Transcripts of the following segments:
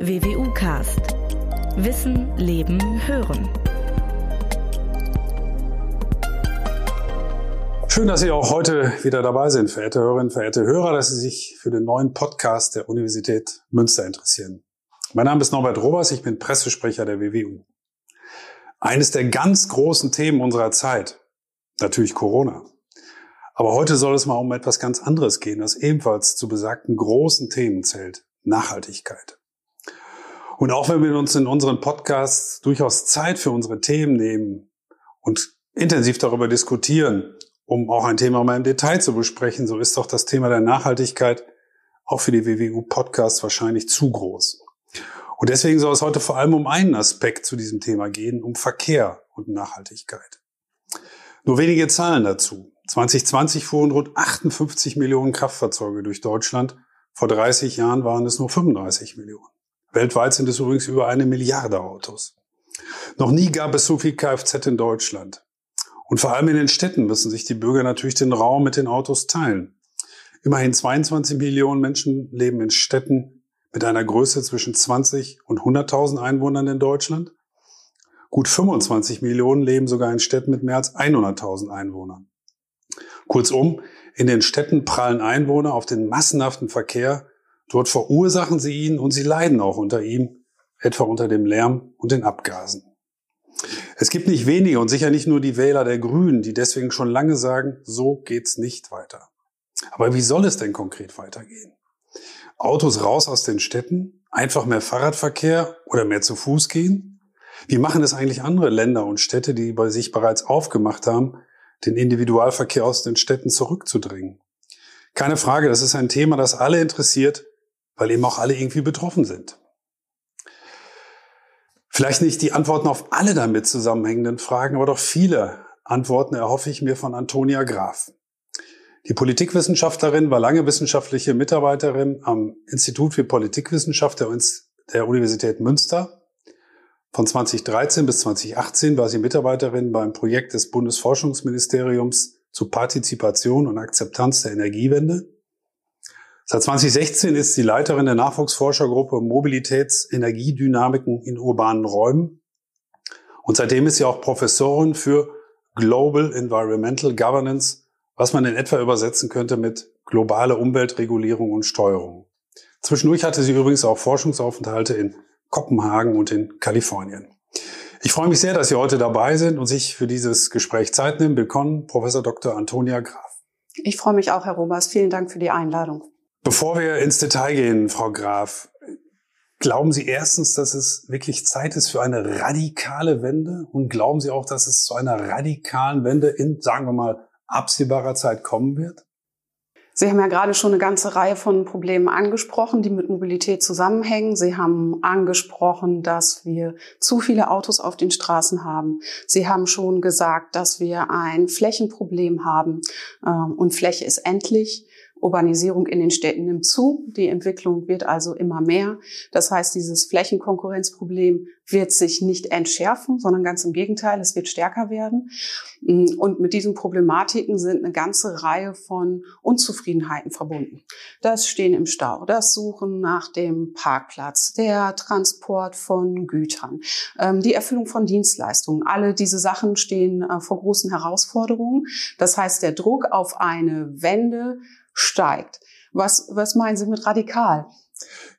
WWU Cast. Wissen, Leben, Hören. Schön, dass Sie auch heute wieder dabei sind, verehrte Hörerinnen, verehrte Hörer, dass Sie sich für den neuen Podcast der Universität Münster interessieren. Mein Name ist Norbert Robers, ich bin Pressesprecher der WWU. Eines der ganz großen Themen unserer Zeit, natürlich Corona. Aber heute soll es mal um etwas ganz anderes gehen, das ebenfalls zu besagten großen Themen zählt. Nachhaltigkeit. Und auch wenn wir uns in unseren Podcasts durchaus Zeit für unsere Themen nehmen und intensiv darüber diskutieren, um auch ein Thema mal im Detail zu besprechen, so ist doch das Thema der Nachhaltigkeit auch für die WWU Podcasts wahrscheinlich zu groß. Und deswegen soll es heute vor allem um einen Aspekt zu diesem Thema gehen, um Verkehr und Nachhaltigkeit. Nur wenige Zahlen dazu. 2020 fuhren rund 58 Millionen Kraftfahrzeuge durch Deutschland. Vor 30 Jahren waren es nur 35 Millionen. Weltweit sind es übrigens über eine Milliarde Autos. Noch nie gab es so viel Kfz in Deutschland. Und vor allem in den Städten müssen sich die Bürger natürlich den Raum mit den Autos teilen. Immerhin 22 Millionen Menschen leben in Städten mit einer Größe zwischen 20 und 100.000 Einwohnern in Deutschland. Gut 25 Millionen leben sogar in Städten mit mehr als 100.000 Einwohnern. Kurzum, in den Städten prallen Einwohner auf den massenhaften Verkehr Dort verursachen sie ihn und sie leiden auch unter ihm, etwa unter dem Lärm und den Abgasen. Es gibt nicht wenige und sicher nicht nur die Wähler der Grünen, die deswegen schon lange sagen, so geht's nicht weiter. Aber wie soll es denn konkret weitergehen? Autos raus aus den Städten, einfach mehr Fahrradverkehr oder mehr zu Fuß gehen? Wie machen es eigentlich andere Länder und Städte, die bei sich bereits aufgemacht haben, den Individualverkehr aus den Städten zurückzudrängen? Keine Frage, das ist ein Thema, das alle interessiert weil eben auch alle irgendwie betroffen sind. Vielleicht nicht die Antworten auf alle damit zusammenhängenden Fragen, aber doch viele Antworten erhoffe ich mir von Antonia Graf. Die Politikwissenschaftlerin war lange wissenschaftliche Mitarbeiterin am Institut für Politikwissenschaft der Universität Münster. Von 2013 bis 2018 war sie Mitarbeiterin beim Projekt des Bundesforschungsministeriums zu Partizipation und Akzeptanz der Energiewende. Seit 2016 ist sie Leiterin der Nachwuchsforschergruppe Mobilitätsenergiedynamiken in urbanen Räumen. Und seitdem ist sie auch Professorin für Global Environmental Governance, was man in etwa übersetzen könnte mit globale Umweltregulierung und Steuerung. Zwischendurch hatte sie übrigens auch Forschungsaufenthalte in Kopenhagen und in Kalifornien. Ich freue mich sehr, dass Sie heute dabei sind und sich für dieses Gespräch Zeit nehmen. Willkommen, Professor Dr. Antonia Graf. Ich freue mich auch, Herr Robers. Vielen Dank für die Einladung. Bevor wir ins Detail gehen, Frau Graf, glauben Sie erstens, dass es wirklich Zeit ist für eine radikale Wende? Und glauben Sie auch, dass es zu einer radikalen Wende in, sagen wir mal, absehbarer Zeit kommen wird? Sie haben ja gerade schon eine ganze Reihe von Problemen angesprochen, die mit Mobilität zusammenhängen. Sie haben angesprochen, dass wir zu viele Autos auf den Straßen haben. Sie haben schon gesagt, dass wir ein Flächenproblem haben ähm, und Fläche ist endlich. Urbanisierung in den Städten nimmt zu, die Entwicklung wird also immer mehr. Das heißt, dieses Flächenkonkurrenzproblem wird sich nicht entschärfen, sondern ganz im Gegenteil, es wird stärker werden. Und mit diesen Problematiken sind eine ganze Reihe von Unzufriedenheiten verbunden. Das Stehen im Stau, das Suchen nach dem Parkplatz, der Transport von Gütern, ähm, die Erfüllung von Dienstleistungen. Alle diese Sachen stehen äh, vor großen Herausforderungen. Das heißt, der Druck auf eine Wende steigt. Was, was meinen Sie mit radikal?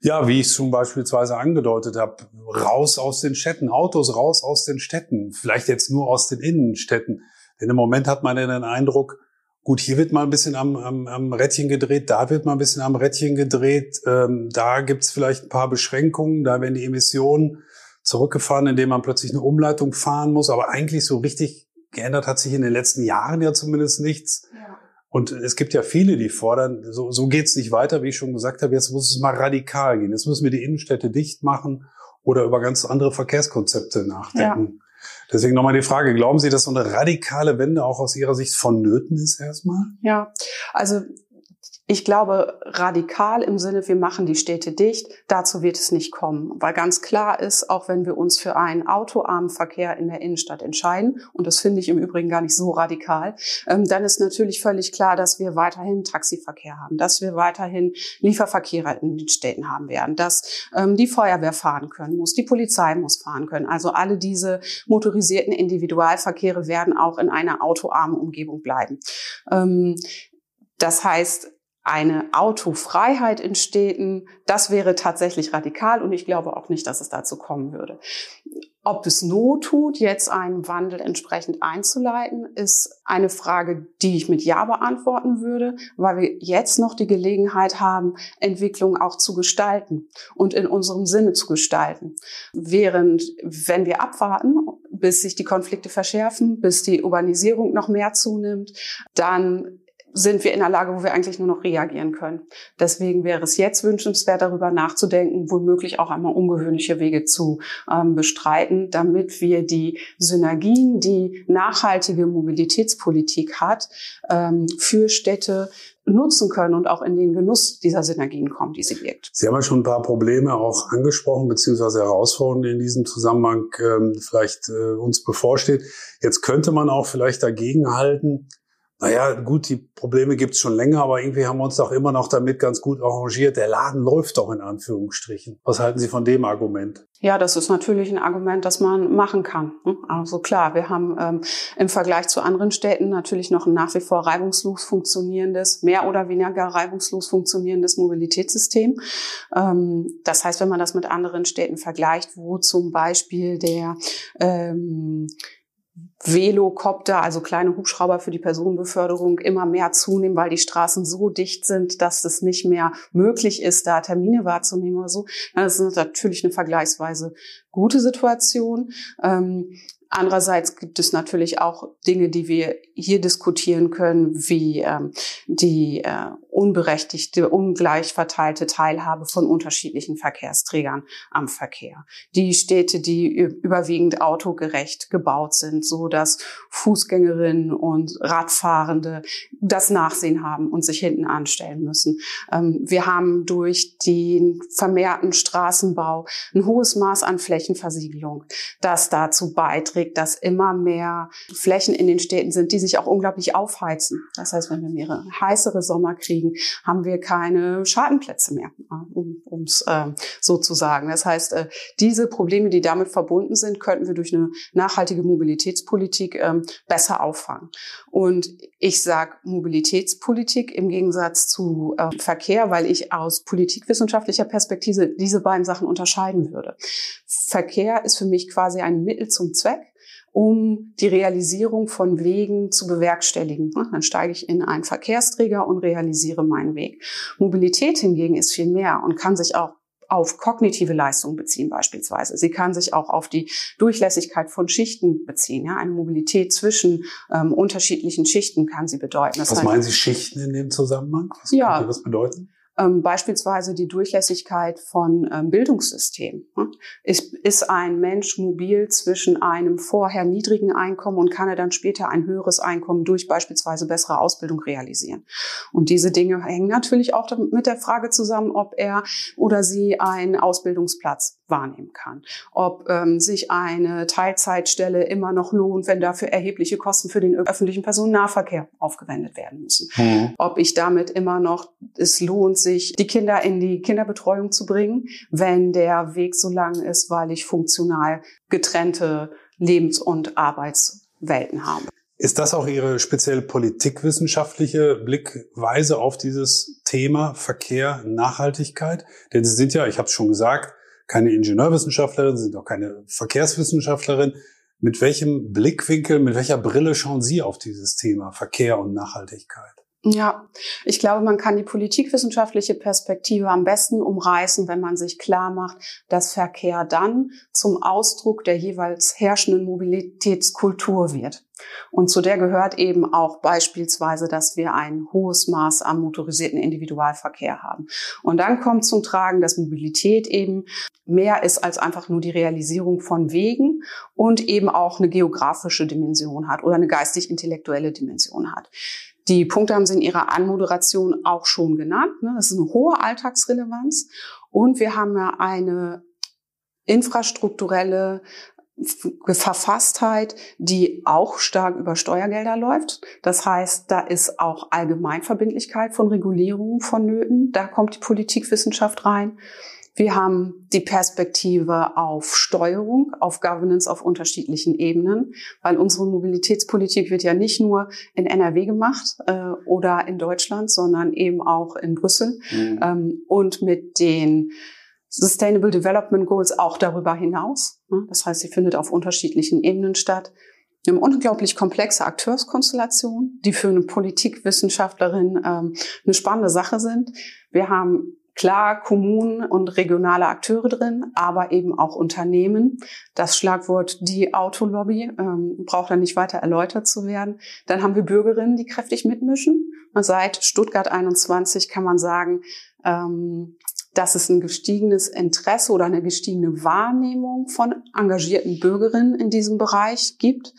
Ja, wie ich es schon beispielsweise angedeutet habe, raus aus den Städten, Autos raus aus den Städten, vielleicht jetzt nur aus den Innenstädten. Denn im Moment hat man ja den Eindruck, gut, hier wird mal ein bisschen am, am, am Rädchen gedreht, da wird mal ein bisschen am Rädchen gedreht, ähm, da gibt's vielleicht ein paar Beschränkungen, da werden die Emissionen zurückgefahren, indem man plötzlich eine Umleitung fahren muss. Aber eigentlich so richtig geändert hat sich in den letzten Jahren ja zumindest nichts. Ja. Und es gibt ja viele, die fordern, so, so geht's nicht weiter, wie ich schon gesagt habe, jetzt muss es mal radikal gehen. Jetzt müssen wir die Innenstädte dicht machen oder über ganz andere Verkehrskonzepte nachdenken. Ja. Deswegen nochmal die Frage, glauben Sie, dass so eine radikale Wende auch aus Ihrer Sicht vonnöten ist erstmal? Ja, also Ich glaube, radikal im Sinne, wir machen die Städte dicht, dazu wird es nicht kommen. Weil ganz klar ist, auch wenn wir uns für einen autoarmen Verkehr in der Innenstadt entscheiden, und das finde ich im Übrigen gar nicht so radikal, ähm, dann ist natürlich völlig klar, dass wir weiterhin Taxiverkehr haben, dass wir weiterhin Lieferverkehre in den Städten haben werden, dass ähm, die Feuerwehr fahren können muss, die Polizei muss fahren können. Also alle diese motorisierten Individualverkehre werden auch in einer autoarmen Umgebung bleiben. Ähm, das heißt, eine Autofreiheit in Städten, das wäre tatsächlich radikal und ich glaube auch nicht, dass es dazu kommen würde. Ob es Not tut, jetzt einen Wandel entsprechend einzuleiten, ist eine Frage, die ich mit Ja beantworten würde, weil wir jetzt noch die Gelegenheit haben, Entwicklung auch zu gestalten und in unserem Sinne zu gestalten. Während, wenn wir abwarten, bis sich die Konflikte verschärfen, bis die Urbanisierung noch mehr zunimmt, dann sind wir in der Lage, wo wir eigentlich nur noch reagieren können. Deswegen wäre es jetzt wünschenswert, darüber nachzudenken, womöglich auch einmal ungewöhnliche Wege zu ähm, bestreiten, damit wir die Synergien, die nachhaltige Mobilitätspolitik hat, ähm, für Städte nutzen können und auch in den Genuss dieser Synergien kommen, die sie wirkt. Sie haben ja schon ein paar Probleme auch angesprochen, beziehungsweise Herausforderungen in diesem Zusammenhang ähm, vielleicht äh, uns bevorsteht. Jetzt könnte man auch vielleicht dagegenhalten, naja, gut, die Probleme gibt's schon länger, aber irgendwie haben wir uns doch immer noch damit ganz gut arrangiert. Der Laden läuft doch in Anführungsstrichen. Was halten Sie von dem Argument? Ja, das ist natürlich ein Argument, das man machen kann. Also klar, wir haben ähm, im Vergleich zu anderen Städten natürlich noch ein nach wie vor reibungslos funktionierendes, mehr oder weniger reibungslos funktionierendes Mobilitätssystem. Ähm, das heißt, wenn man das mit anderen Städten vergleicht, wo zum Beispiel der ähm, Velocopter, also kleine Hubschrauber für die Personenbeförderung, immer mehr zunehmen, weil die Straßen so dicht sind, dass es nicht mehr möglich ist, da Termine wahrzunehmen oder so. Das ist natürlich eine vergleichsweise gute Situation. Ähm, Andererseits gibt es natürlich auch Dinge, die wir hier diskutieren können, wie ähm, die äh, unberechtigte, ungleich verteilte Teilhabe von unterschiedlichen Verkehrsträgern am Verkehr. Die Städte, die überwiegend autogerecht gebaut sind, so dass Fußgängerinnen und Radfahrende das Nachsehen haben und sich hinten anstellen müssen. Ähm, wir haben durch den vermehrten Straßenbau ein hohes Maß an Flächenversiegelung, das dazu beiträgt, beiträgt, dass immer mehr Flächen in den Städten sind, die sich auch unglaublich aufheizen. Das heißt, wenn wir mehrere heißere Sommer kriegen, haben wir keine Schadenplätze mehr, um es äh, so zu sagen. Das heißt, äh, diese Probleme, die damit verbunden sind, könnten wir durch eine nachhaltige Mobilitätspolitik äh, besser auffangen. Und ich sage Mobilitätspolitik im Gegensatz zu äh, Verkehr, weil ich aus politikwissenschaftlicher Perspektive diese beiden Sachen unterscheiden würde. Verkehr ist für mich quasi ein Mittel zum Zweck um die Realisierung von Wegen zu bewerkstelligen. Dann steige ich in einen Verkehrsträger und realisiere meinen Weg. Mobilität hingegen ist viel mehr und kann sich auch auf kognitive Leistungen beziehen beispielsweise. Sie kann sich auch auf die Durchlässigkeit von Schichten beziehen. Ja, eine Mobilität zwischen ähm, unterschiedlichen Schichten kann sie bedeuten. Das Was heißt, meinen Sie Schichten in dem Zusammenhang? Was ja, das bedeuten? Ähm, beispielsweise die Durchlässigkeit von ähm, Bildungssystemen. Ne? Ist, ist ein Mensch mobil zwischen einem vorher niedrigen Einkommen und kann er dann später ein höheres Einkommen durch beispielsweise bessere Ausbildung realisieren? Und diese Dinge hängen natürlich auch mit der Frage zusammen, ob er oder sie einen Ausbildungsplatz wahrnehmen kann. Ob ähm, sich eine Teilzeitstelle immer noch lohnt, wenn dafür erhebliche Kosten für den öffentlichen Personennahverkehr aufgewendet werden müssen. Mhm. Ob ich damit immer noch es lohnt, sich die Kinder in die Kinderbetreuung zu bringen, wenn der Weg so lang ist, weil ich funktional getrennte Lebens- und Arbeitswelten habe. Ist das auch Ihre speziell politikwissenschaftliche Blickweise auf dieses Thema Verkehr, Nachhaltigkeit? Denn Sie sind ja, ich habe es schon gesagt, keine Ingenieurwissenschaftlerin, sind auch keine Verkehrswissenschaftlerin. Mit welchem Blickwinkel, mit welcher Brille schauen Sie auf dieses Thema Verkehr und Nachhaltigkeit? Ja, ich glaube, man kann die politikwissenschaftliche Perspektive am besten umreißen, wenn man sich klar macht, dass Verkehr dann zum Ausdruck der jeweils herrschenden Mobilitätskultur wird. Und zu der gehört eben auch beispielsweise, dass wir ein hohes Maß am motorisierten Individualverkehr haben. Und dann kommt zum Tragen, dass Mobilität eben mehr ist als einfach nur die Realisierung von Wegen und eben auch eine geografische Dimension hat oder eine geistig-intellektuelle Dimension hat. Die Punkte haben Sie in Ihrer Anmoderation auch schon genannt. Ne? Das ist eine hohe Alltagsrelevanz. Und wir haben ja eine infrastrukturelle Verfasstheit, die auch stark über Steuergelder läuft. Das heißt, da ist auch Allgemeinverbindlichkeit von Regulierungen vonnöten. Da kommt die Politikwissenschaft rein. Wir haben die Perspektive auf Steuerung, auf Governance auf unterschiedlichen Ebenen, weil unsere Mobilitätspolitik wird ja nicht nur in NRW gemacht äh, oder in Deutschland, sondern eben auch in Brüssel mhm. ähm, und mit den Sustainable Development Goals auch darüber hinaus. Das heißt, sie findet auf unterschiedlichen Ebenen statt. Wir haben unglaublich komplexe Akteurskonstellationen, die für eine Politikwissenschaftlerin ähm, eine spannende Sache sind. Wir haben klar Kommunen und regionale Akteure drin, aber eben auch Unternehmen. Das Schlagwort die Autolobby ähm, braucht dann nicht weiter erläutert zu werden. Dann haben wir Bürgerinnen, die kräftig mitmischen. Seit Stuttgart 21 kann man sagen, ähm, dass es ein gestiegenes Interesse oder eine gestiegene Wahrnehmung von engagierten Bürgerinnen in diesem Bereich gibt,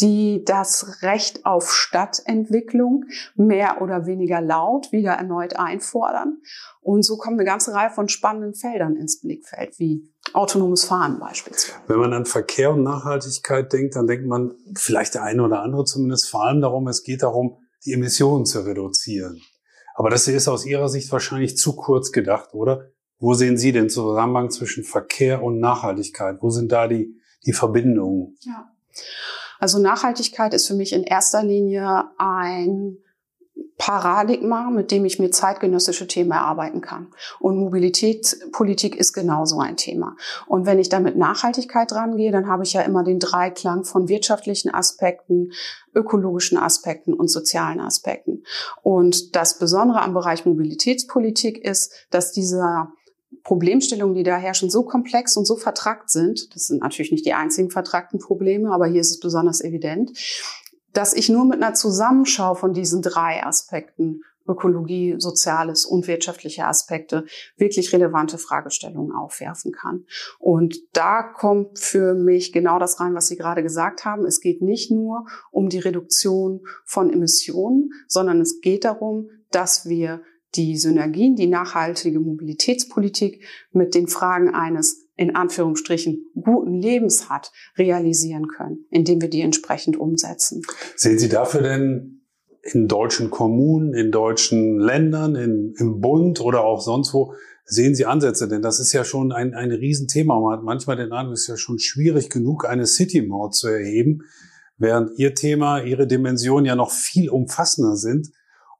die das Recht auf Stadtentwicklung mehr oder weniger laut wieder erneut einfordern. Und so kommt eine ganze Reihe von spannenden Feldern ins Blickfeld, wie autonomes Fahren beispielsweise. Wenn man an Verkehr und Nachhaltigkeit denkt, dann denkt man vielleicht der eine oder andere zumindest vor allem darum, es geht darum, die Emissionen zu reduzieren. Aber das ist aus Ihrer Sicht wahrscheinlich zu kurz gedacht, oder? Wo sehen Sie den Zusammenhang zwischen Verkehr und Nachhaltigkeit? Wo sind da die, die Verbindungen? Ja. Also Nachhaltigkeit ist für mich in erster Linie ein Paradigma, mit dem ich mir zeitgenössische Themen erarbeiten kann. Und Mobilitätspolitik ist genauso ein Thema. Und wenn ich da mit Nachhaltigkeit rangehe, dann habe ich ja immer den Dreiklang von wirtschaftlichen Aspekten, ökologischen Aspekten und sozialen Aspekten. Und das Besondere am Bereich Mobilitätspolitik ist, dass dieser Problemstellungen, die da herrschen, so komplex und so vertrackt sind. Das sind natürlich nicht die einzigen vertrackten Probleme, aber hier ist es besonders evident dass ich nur mit einer Zusammenschau von diesen drei Aspekten Ökologie, Soziales und wirtschaftliche Aspekte wirklich relevante Fragestellungen aufwerfen kann. Und da kommt für mich genau das rein, was Sie gerade gesagt haben. Es geht nicht nur um die Reduktion von Emissionen, sondern es geht darum, dass wir die Synergien, die nachhaltige Mobilitätspolitik mit den Fragen eines in Anführungsstrichen guten Lebens hat, realisieren können, indem wir die entsprechend umsetzen. Sehen Sie dafür denn in deutschen Kommunen, in deutschen Ländern, in, im Bund oder auch sonst wo, sehen Sie Ansätze? Denn das ist ja schon ein, ein Riesenthema. Man hat manchmal den Eindruck, es ist ja schon schwierig genug, eine City-Maut zu erheben, während Ihr Thema, Ihre Dimensionen ja noch viel umfassender sind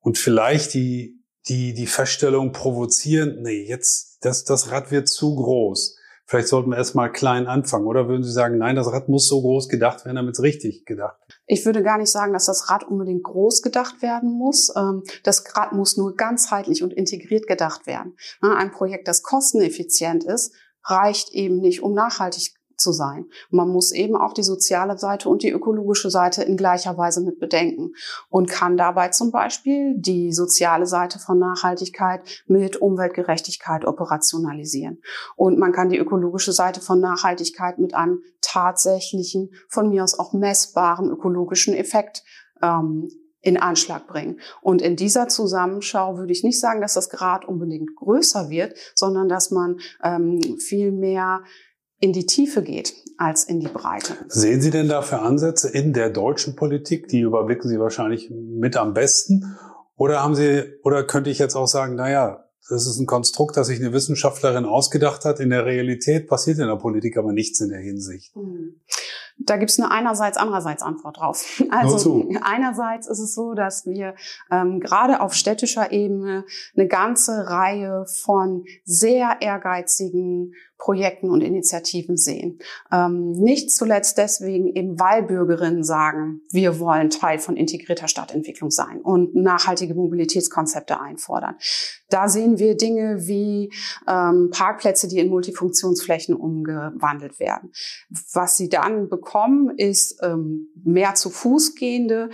und vielleicht die, die, die Feststellung provozieren, nee, jetzt, das, das Rad wird zu groß. Vielleicht sollten wir erstmal klein anfangen. Oder würden Sie sagen, nein, das Rad muss so groß gedacht werden, damit es richtig gedacht wird? Ich würde gar nicht sagen, dass das Rad unbedingt groß gedacht werden muss. Ähm, das Rad muss nur ganzheitlich und integriert gedacht werden. Ein Projekt, das kosteneffizient ist, reicht eben nicht, um nachhaltig zu sein. Man muss eben auch die soziale Seite und die ökologische Seite in gleicher Weise mit bedenken und kann dabei zum Beispiel die soziale Seite von Nachhaltigkeit mit Umweltgerechtigkeit operationalisieren. Und man kann die ökologische Seite von Nachhaltigkeit mit einem tatsächlichen, von mir aus auch messbaren ökologischen Effekt ähm, in Anschlag bringen. Und in dieser Zusammenschau würde ich nicht sagen, dass das Grad unbedingt größer wird, sondern dass man ähm, viel mehr in die Tiefe geht als in die Breite. Sehen Sie denn dafür Ansätze in der deutschen Politik? Die überblicken Sie wahrscheinlich mit am besten. Oder haben Sie, oder könnte ich jetzt auch sagen, na ja, das ist ein Konstrukt, das sich eine Wissenschaftlerin ausgedacht hat. In der Realität passiert in der Politik aber nichts in der Hinsicht. Hm. Da gibt es eine einerseits, andererseits Antwort drauf. Also einerseits ist es so, dass wir ähm, gerade auf städtischer Ebene eine ganze Reihe von sehr ehrgeizigen Projekten und Initiativen sehen. Ähm, nicht zuletzt deswegen eben, weil Bürgerinnen sagen, wir wollen Teil von integrierter Stadtentwicklung sein und nachhaltige Mobilitätskonzepte einfordern. Da sehen wir Dinge wie ähm, Parkplätze, die in Multifunktionsflächen umgewandelt werden. Was sie dann bekommen, ist ähm, mehr zu Fuß gehende.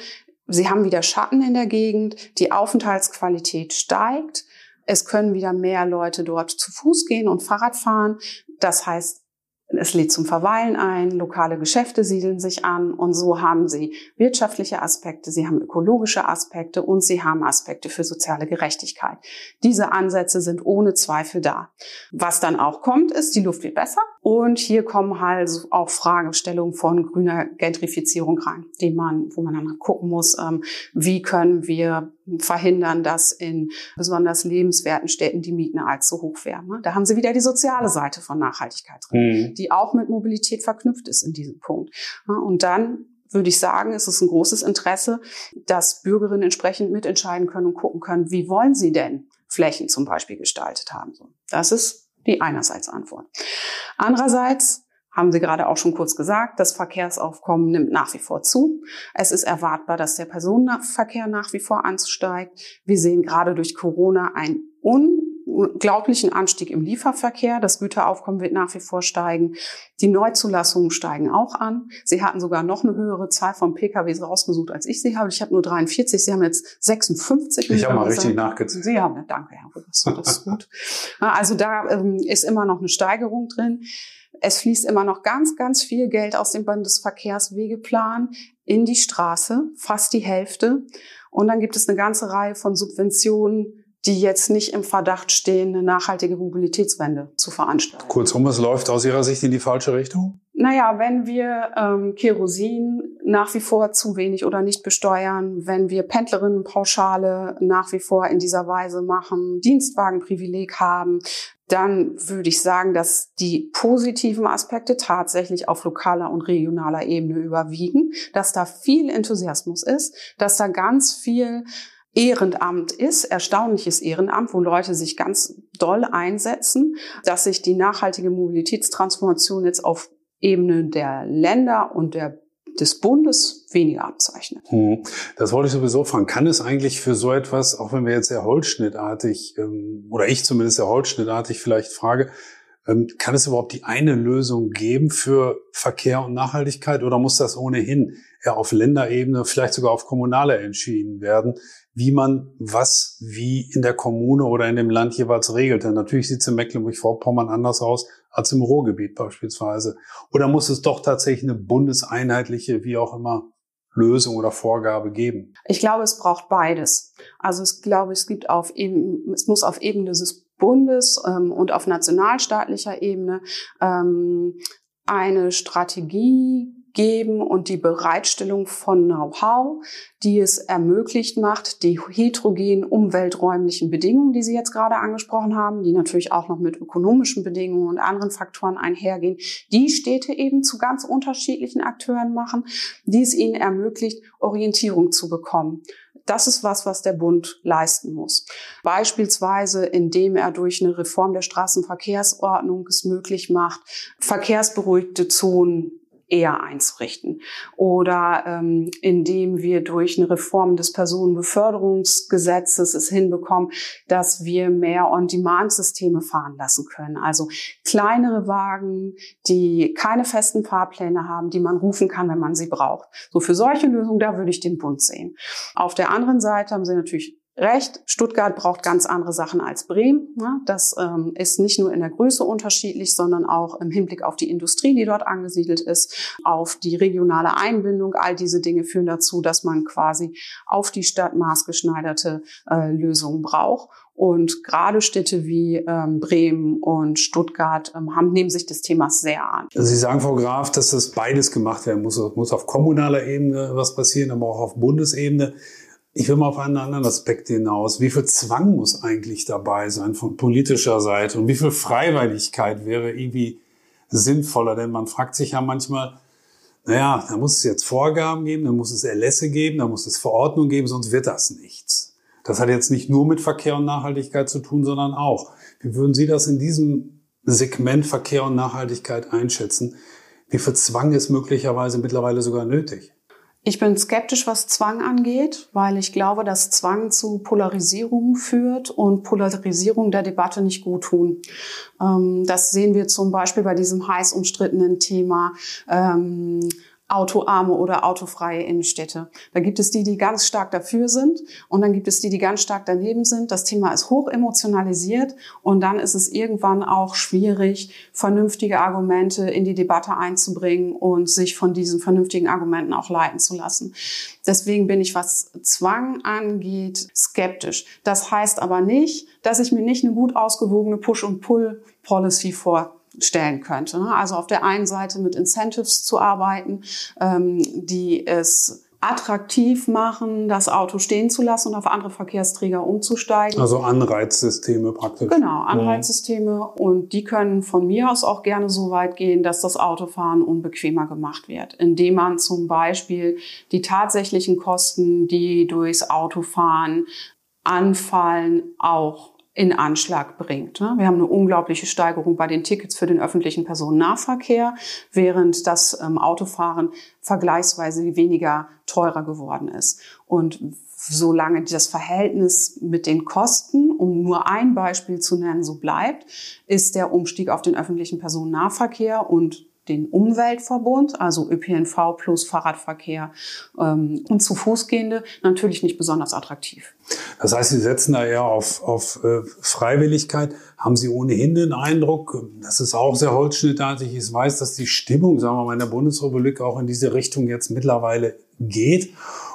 Sie haben wieder Schatten in der Gegend, die Aufenthaltsqualität steigt es können wieder mehr Leute dort zu Fuß gehen und Fahrrad fahren. Das heißt, es lädt zum Verweilen ein, lokale Geschäfte siedeln sich an und so haben sie wirtschaftliche Aspekte, sie haben ökologische Aspekte und sie haben Aspekte für soziale Gerechtigkeit. Diese Ansätze sind ohne Zweifel da. Was dann auch kommt, ist, die Luft wird besser und hier kommen halt auch Fragestellungen von grüner Gentrifizierung rein, die man, wo man dann gucken muss, ähm, wie können wir verhindern, dass in besonders lebenswerten Städten die Mieten allzu hoch werden. Ne? Da haben Sie wieder die soziale Seite von Nachhaltigkeit drin, mhm. die auch mit Mobilität verknüpft ist in diesem Punkt. Und dann würde ich sagen, ist es ein großes Interesse, dass Bürgerinnen entsprechend mitentscheiden können und gucken können, wie wollen sie denn Flächen zum Beispiel gestaltet haben. Das ist die einerseits Antwort. Andererseits haben Sie gerade auch schon kurz gesagt, das Verkehrsaufkommen nimmt nach wie vor zu. Es ist erwartbar, dass der Personenverkehr nach wie vor ansteigt. Wir sehen gerade durch Corona einen unglaublichen Anstieg im Lieferverkehr. Das Güteraufkommen wird nach wie vor steigen. Die Neuzulassungen steigen auch an. Sie hatten sogar noch eine höhere Zahl von PKWs rausgesucht, als ich sie habe. Ich habe nur 43. Sie haben jetzt 56. Ich habe mal richtig nachgezählt. Sie haben, danke, Herr Rübers. Das ist gut. Also da ähm, ist immer noch eine Steigerung drin. Es fließt immer noch ganz, ganz viel Geld aus dem Bundesverkehrswegeplan in die Straße, fast die Hälfte. Und dann gibt es eine ganze Reihe von Subventionen, die jetzt nicht im Verdacht stehen, eine nachhaltige Mobilitätswende zu veranstalten. Kurzum, es läuft aus Ihrer Sicht in die falsche Richtung? Naja, wenn wir ähm, Kerosin nach wie vor zu wenig oder nicht besteuern, wenn wir Pendlerinnenpauschale nach wie vor in dieser Weise machen, Dienstwagenprivileg haben, dann würde ich sagen, dass die positiven Aspekte tatsächlich auf lokaler und regionaler Ebene überwiegen, dass da viel Enthusiasmus ist, dass da ganz viel Ehrenamt ist, erstaunliches Ehrenamt, wo Leute sich ganz doll einsetzen, dass sich die nachhaltige Mobilitätstransformation jetzt auf Ebene der Länder und der des Bundes weniger abzeichnet. Hm. Das wollte ich sowieso fragen. Kann es eigentlich für so etwas, auch wenn wir jetzt sehr holzschnittartig, ähm, oder ich zumindest sehr holzschnittartig vielleicht frage, ähm, kann es überhaupt die eine Lösung geben für Verkehr und Nachhaltigkeit oder muss das ohnehin eher auf Länderebene, vielleicht sogar auf kommunaler entschieden werden, wie man was wie in der Kommune oder in dem Land jeweils regelt? Denn natürlich sieht es in Mecklenburg-Vorpommern anders aus als im Ruhrgebiet beispielsweise. Oder muss es doch tatsächlich eine bundeseinheitliche, wie auch immer, Lösung oder Vorgabe geben? Ich glaube, es braucht beides. Also ich glaube, es gibt auf eben, es muss auf Ebene des Bundes ähm, und auf nationalstaatlicher Ebene ähm, eine Strategie geben und die Bereitstellung von Know-how, die es ermöglicht macht, die heterogenen umwelträumlichen Bedingungen, die Sie jetzt gerade angesprochen haben, die natürlich auch noch mit ökonomischen Bedingungen und anderen Faktoren einhergehen, die Städte eben zu ganz unterschiedlichen Akteuren machen, die es ihnen ermöglicht, Orientierung zu bekommen. Das ist was, was der Bund leisten muss. Beispielsweise, indem er durch eine Reform der Straßenverkehrsordnung es möglich macht, verkehrsberuhigte Zonen eher einzurichten. Oder ähm, indem wir durch eine Reform des Personenbeförderungsgesetzes es hinbekommen, dass wir mehr On-Demand-Systeme fahren lassen können. Also kleinere Wagen, die keine festen Fahrpläne haben, die man rufen kann, wenn man sie braucht. So für solche Lösungen, da würde ich den Bund sehen. Auf der anderen Seite haben sie natürlich recht. Stuttgart braucht ganz andere Sachen als Bremen. Das ähm, ist nicht nur in der Größe unterschiedlich, sondern auch im Hinblick auf die Industrie, die dort angesiedelt ist, auf die regionale Einbindung. All diese Dinge führen dazu, dass man quasi auf die Stadt maßgeschneiderte äh, Lösungen braucht. Und gerade Städte wie ähm, Bremen und Stuttgart ähm, haben, nehmen sich des Themas sehr an. Also Sie sagen, Frau Graf, dass das beides gemacht werden muss. Es muss auf kommunaler Ebene was passieren, aber auch auf Bundesebene. Ich will mal auf einen anderen Aspekt hinaus. Wie viel Zwang muss eigentlich dabei sein von politischer Seite und wie viel Freiwilligkeit wäre irgendwie sinnvoller? Denn man fragt sich ja manchmal, naja, da muss es jetzt Vorgaben geben, da muss es Erlässe geben, da muss es Verordnungen geben, sonst wird das nichts. Das hat jetzt nicht nur mit Verkehr und Nachhaltigkeit zu tun, sondern auch. Wie würden Sie das in diesem Segment Verkehr und Nachhaltigkeit einschätzen? Wie viel Zwang ist möglicherweise mittlerweile sogar nötig? Ich bin skeptisch, was Zwang angeht, weil ich glaube, dass Zwang zu Polarisierung führt und Polarisierung der Debatte nicht gut tun. Ähm, das sehen wir zum Beispiel bei diesem heiß umstrittenen Thema ähm, autoarme oder autofreie Innenstädte. Da gibt es die, die ganz stark dafür sind und dann gibt es die, die ganz stark daneben sind. Das Thema ist hoch emotionalisiert und dann ist es irgendwann auch schwierig, vernünftige Argumente in die Debatte einzubringen und sich von diesen vernünftigen Argumenten auch leiten zu lassen. Deswegen bin ich, was Zwang angeht, skeptisch. Das heißt aber nicht, dass ich mir nicht eine gut ausgewogene Push- und Pull-Policy vor stellen könnte. Ne? Also auf der einen Seite mit Incentives zu arbeiten, ähm, die es attraktiv machen, das Auto stehen zu lassen und auf andere Verkehrsträger umzusteigen. Also Anreizsysteme praktisch. Genau, Anreizsysteme. Und die können von mir aus auch gerne so weit gehen, dass das Autofahren unbequemer gemacht wird, indem man zum Beispiel die tatsächlichen Kosten, die durchs Autofahren anfallen, auch in Anschlag bringt. Ne? Wir haben eine unglaubliche Steigerung bei den Tickets für den öffentlichen Personennahverkehr, während das ähm, Autofahren vergleichsweise weniger teurer geworden ist. Und solange das Verhältnis mit den Kosten, um nur ein Beispiel zu nennen, so bleibt, ist der Umstieg auf den öffentlichen Personennahverkehr und den Umweltverbund, also ÖPNV plus Fahrradverkehr ähm, und zu Fußgehende, natürlich nicht besonders attraktiv. Das heißt, Sie setzen da eher auf, auf äh, Freiwilligkeit. Haben Sie ohnehin den Eindruck, das ist auch sehr holzschnittartig, ich weiß, dass die Stimmung, sagen wir mal, in der Bundesrepublik auch in diese Richtung jetzt mittlerweile geht?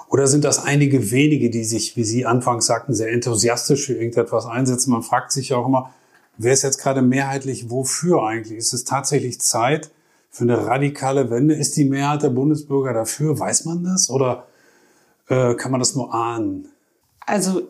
Oder sind das einige wenige, die sich, wie Sie anfangs sagten, sehr enthusiastisch für irgendetwas einsetzen? Man fragt sich auch immer, wer ist jetzt gerade mehrheitlich wofür eigentlich? Ist es tatsächlich Zeit, für eine radikale Wende. Ist die Mehrheit der Bundesbürger dafür? Weiß man das oder äh, kann man das nur ahnen? Also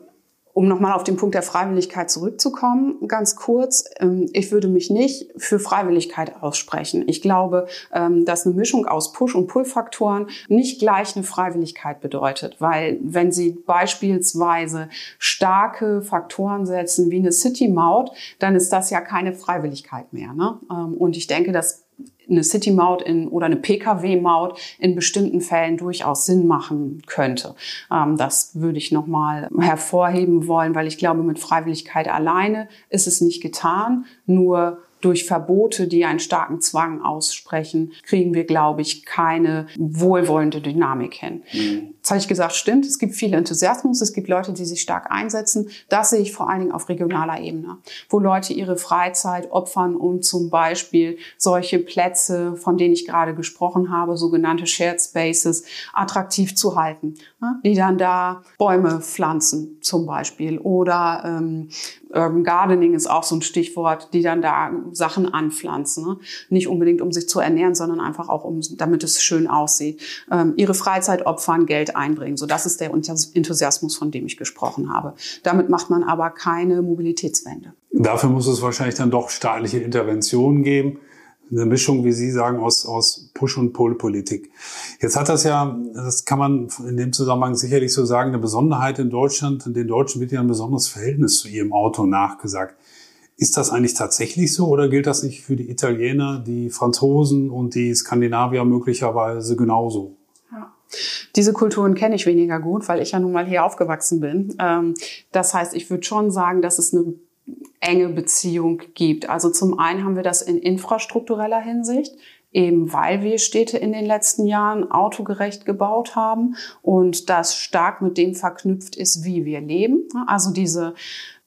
um nochmal auf den Punkt der Freiwilligkeit zurückzukommen, ganz kurz, ähm, ich würde mich nicht für Freiwilligkeit aussprechen. Ich glaube, ähm, dass eine Mischung aus Push- und Pull-Faktoren nicht gleich eine Freiwilligkeit bedeutet, weil wenn Sie beispielsweise starke Faktoren setzen wie eine City-Maut, dann ist das ja keine Freiwilligkeit mehr. Ne? Ähm, und ich denke, dass eine City-Maut in, oder eine Pkw-Maut in bestimmten Fällen durchaus Sinn machen könnte. Ähm, das würde ich nochmal hervorheben wollen, weil ich glaube, mit Freiwilligkeit alleine ist es nicht getan. Nur durch Verbote, die einen starken Zwang aussprechen, kriegen wir, glaube ich, keine wohlwollende Dynamik hin. Mhm. Das habe ich gesagt, stimmt. Es gibt viel Enthusiasmus. Es gibt Leute, die sich stark einsetzen. Das sehe ich vor allen Dingen auf regionaler Ebene, wo Leute ihre Freizeit opfern, um zum Beispiel solche Plätze, von denen ich gerade gesprochen habe, sogenannte Shared Spaces, attraktiv zu halten. Die dann da Bäume pflanzen zum Beispiel oder ähm, Urban Gardening ist auch so ein Stichwort, die dann da Sachen anpflanzen. Ne? Nicht unbedingt, um sich zu ernähren, sondern einfach auch, um, damit es schön aussieht. Ähm, ihre Freizeit opfern, Geld einbringen. So, das ist der Enthusiasmus, von dem ich gesprochen habe. Damit macht man aber keine Mobilitätswende. Dafür muss es wahrscheinlich dann doch staatliche Interventionen geben eine Mischung, wie Sie sagen, aus, aus Push- und Pull-Politik. Jetzt hat das ja, das kann man in dem Zusammenhang sicherlich so sagen, eine Besonderheit in Deutschland. Den Deutschen wird ja ein besonderes Verhältnis zu ihrem Auto nachgesagt. Ist das eigentlich tatsächlich so oder gilt das nicht für die Italiener, die Franzosen und die Skandinavier möglicherweise genauso? Diese Kulturen kenne ich weniger gut, weil ich ja nun mal hier aufgewachsen bin. Ähm, das heißt, ich würde schon sagen, dass es eine enge Beziehung gibt. Also zum einen haben wir das in infrastruktureller Hinsicht, eben weil wir Städte in den letzten Jahren autogerecht gebaut haben und das stark mit dem verknüpft ist, wie wir leben. Also diese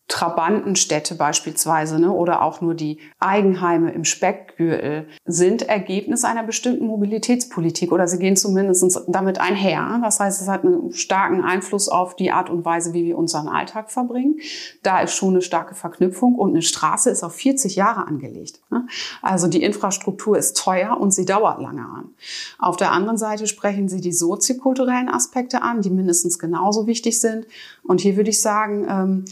Trabantenstädte beispielsweise ne, oder auch nur die Eigenheime im Speckgürtel sind Ergebnis einer bestimmten Mobilitätspolitik oder sie gehen zumindest damit einher. Das heißt, es hat einen starken Einfluss auf die Art und Weise, wie wir unseren Alltag verbringen. Da ist schon eine starke Verknüpfung und eine Straße ist auf 40 Jahre angelegt. Ne? Also die Infrastruktur ist teuer und sie dauert lange an. Auf der anderen Seite sprechen Sie die soziokulturellen Aspekte an, die mindestens genauso wichtig sind. Und hier würde ich sagen, ähm,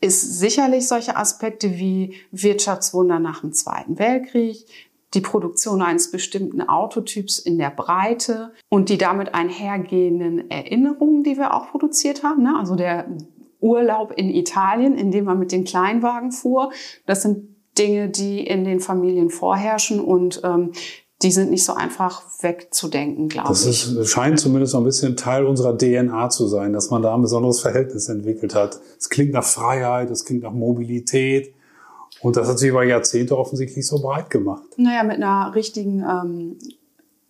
ist sicherlich solche Aspekte wie Wirtschaftswunder nach dem Zweiten Weltkrieg, die Produktion eines bestimmten Autotyps in der Breite und die damit einhergehenden Erinnerungen, die wir auch produziert haben. Ne? Also der Urlaub in Italien, in dem man mit den Kleinwagen fuhr. Das sind Dinge, die in den Familien vorherrschen und ähm, die sind nicht so einfach wegzudenken, glaube ich. Das ist, scheint zumindest ein bisschen Teil unserer DNA zu sein, dass man da ein besonderes Verhältnis entwickelt hat. Es klingt nach Freiheit, es klingt nach Mobilität. Und das hat sich über Jahrzehnte offensichtlich so breit gemacht. Naja, mit einer richtigen ähm,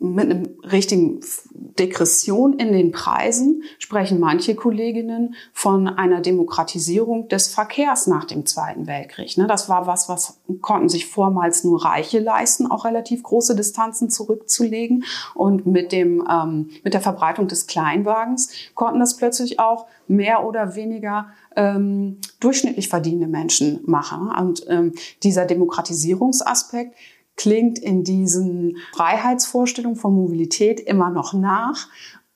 mit einem richtigen Degression in den Preisen sprechen manche Kolleginnen von einer Demokratisierung des Verkehrs nach dem Zweiten Weltkrieg. Ne, das war was, was konnten sich vormals nur Reiche leisten, auch relativ große Distanzen zurückzulegen. Und mit dem, ähm, mit der Verbreitung des Kleinwagens konnten das plötzlich auch mehr oder weniger ähm, durchschnittlich verdienende Menschen machen. Und ähm, dieser Demokratisierungsaspekt klingt in diesen Freiheitsvorstellungen von Mobilität immer noch nach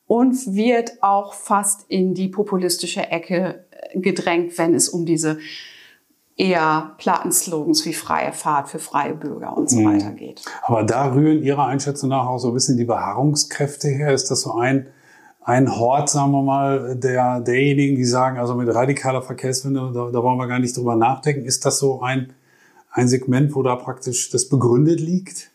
und wird auch fast in die populistische Ecke äh, gedrängt, wenn es um diese eher Plattenslogans wie freie Fahrt für freie Bürger und so mhm. weiter geht. Aber da rühren Ihrer Einschätzung nach auch so ein bisschen die Beharrungskräfte her. Ist das so ein, ein Hort, sagen wir mal, der, derjenigen, die sagen, also mit radikaler Verkehrswende, da, da wollen wir gar nicht drüber nachdenken. Ist das so ein, ein Segment, wo da praktisch das begründet liegt?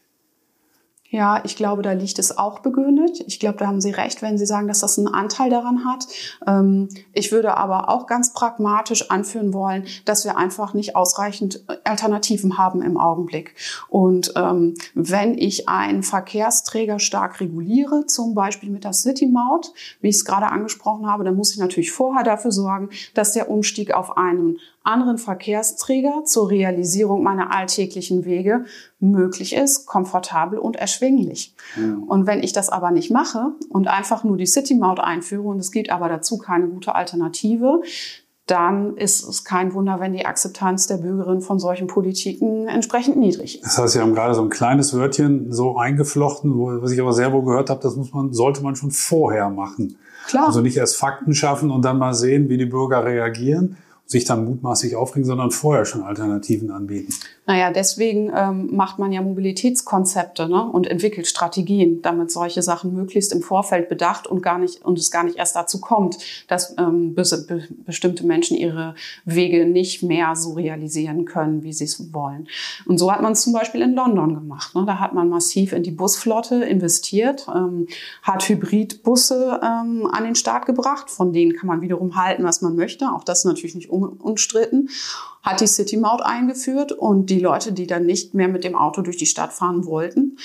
Ja, ich glaube, da liegt es auch begründet. Ich glaube, da haben Sie recht, wenn Sie sagen, dass das einen Anteil daran hat. Ähm, ich würde aber auch ganz pragmatisch anführen wollen, dass wir einfach nicht ausreichend Alternativen haben im Augenblick. Und ähm, wenn ich einen Verkehrsträger stark reguliere, zum Beispiel mit der City-Maut, wie ich es gerade angesprochen habe, dann muss ich natürlich vorher dafür sorgen, dass der Umstieg auf einen anderen Verkehrsträger zur Realisierung meiner alltäglichen Wege möglich ist, komfortabel und erschwinglich. Mhm. Und wenn ich das aber nicht mache und einfach nur die City-Maut einführe und es gibt aber dazu keine gute Alternative, dann ist es kein Wunder, wenn die Akzeptanz der Bürgerinnen von solchen Politiken entsprechend niedrig ist. Das heißt, Sie haben gerade so ein kleines Wörtchen so eingeflochten, wo, was ich aber sehr wohl gehört habe, das muss man, sollte man schon vorher machen. Klar. Also nicht erst Fakten schaffen und dann mal sehen, wie die Bürger reagieren, sich dann mutmaßlich aufregen, sondern vorher schon Alternativen anbieten. Naja, deswegen ähm, macht man ja Mobilitätskonzepte ne, und entwickelt Strategien, damit solche Sachen möglichst im Vorfeld bedacht und gar nicht und es gar nicht erst dazu kommt, dass ähm, be be bestimmte Menschen ihre Wege nicht mehr so realisieren können, wie sie es wollen. Und so hat man es zum Beispiel in London gemacht. Ne? Da hat man massiv in die Busflotte investiert, ähm, hat Hybridbusse ähm, an den Start gebracht, von denen kann man wiederum halten, was man möchte. Auch das ist natürlich nicht unumstritten, hat die City Maut eingeführt und die Leute, die dann nicht mehr mit dem Auto durch die Stadt fahren wollten,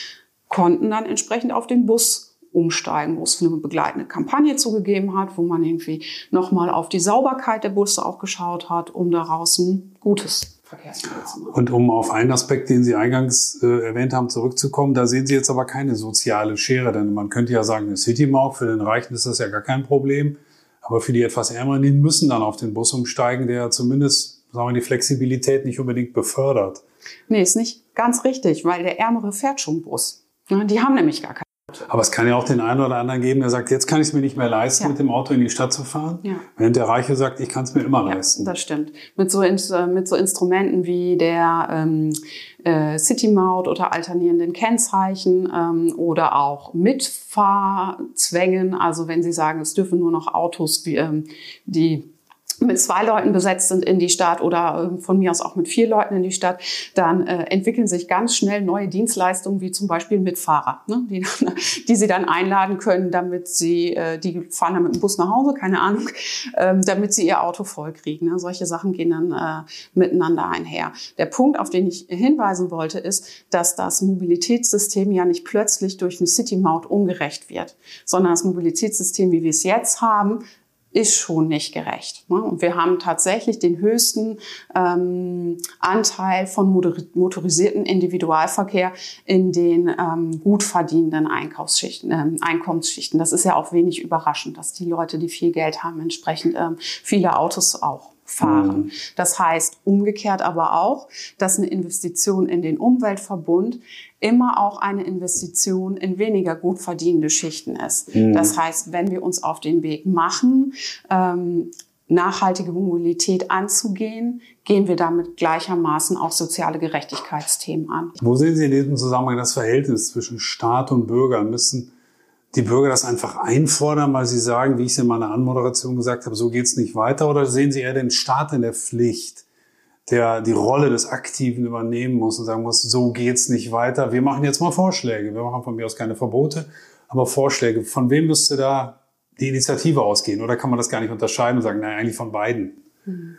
konnten dann entsprechend auf den Bus umsteigen, wo es eine begleitende Kampagne zugegeben hat, wo man irgendwie nochmal auf die Sauberkeit der Busse auch geschaut hat, um daraus ein gutes Verkehrsmittel zu machen. Und um auf einen Aspekt, den Sie eingangs äh, erwähnt haben, zurückzukommen, da sehen Sie jetzt aber keine soziale Schere, denn man könnte ja sagen, eine City-Maut für den Reichen ist das ja gar kein Problem. Aber für die etwas Ärmeren, die müssen dann auf den Bus umsteigen, der zumindest, sagen wir, die Flexibilität nicht unbedingt befördert. Nee, ist nicht ganz richtig, weil der Ärmere fährt schon Bus. Die haben nämlich gar keinen. Aber es kann ja auch den einen oder anderen geben, der sagt, jetzt kann ich es mir nicht mehr leisten, ja. mit dem Auto in die Stadt zu fahren. Ja. Während der Reiche sagt, ich kann es mir immer ja, leisten. Das stimmt. Mit so, äh, mit so Instrumenten wie der ähm, äh, City-Maut oder alternierenden Kennzeichen ähm, oder auch Mitfahrzwängen. Also wenn Sie sagen, es dürfen nur noch Autos, wie, ähm, die mit zwei Leuten besetzt sind in die Stadt oder ähm, von mir aus auch mit vier Leuten in die Stadt, dann äh, entwickeln sich ganz schnell neue Dienstleistungen, wie zum Beispiel Mitfahrer, ne? die, die sie dann einladen können, damit sie, äh, die fahren dann mit dem Bus nach Hause, keine Ahnung, ähm, damit sie ihr Auto vollkriegen. Ne? Solche Sachen gehen dann äh, miteinander einher. Der Punkt, auf den ich hinweisen wollte, ist, dass das Mobilitätssystem ja nicht plötzlich durch eine City-Maut ungerecht wird, sondern das Mobilitätssystem, wie wir es jetzt haben, ist schon nicht gerecht. Ne? Und wir haben tatsächlich den höchsten ähm, Anteil von motorisierten Individualverkehr in den ähm, gut verdienenden Einkaufsschichten, ähm, Einkommensschichten. Das ist ja auch wenig überraschend, dass die Leute, die viel Geld haben, entsprechend ähm, viele Autos auch fahren. Mhm. Das heißt umgekehrt aber auch, dass eine Investition in den Umweltverbund immer auch eine Investition in weniger gut verdienende Schichten ist. Mhm. Das heißt, wenn wir uns auf den Weg machen, ähm, nachhaltige Mobilität anzugehen, gehen wir damit gleichermaßen auch soziale Gerechtigkeitsthemen an. Wo sehen Sie in diesem Zusammenhang das Verhältnis zwischen Staat und Bürger? Müssen die Bürger das einfach einfordern, weil sie sagen, wie ich es in meiner Anmoderation gesagt habe, so geht's nicht weiter? Oder sehen Sie eher den Staat in der Pflicht, der die Rolle des Aktiven übernehmen muss und sagen muss, so geht's nicht weiter. Wir machen jetzt mal Vorschläge. Wir machen von mir aus keine Verbote, aber Vorschläge. Von wem müsste da die Initiative ausgehen? Oder kann man das gar nicht unterscheiden und sagen, nein, eigentlich von beiden? Hm.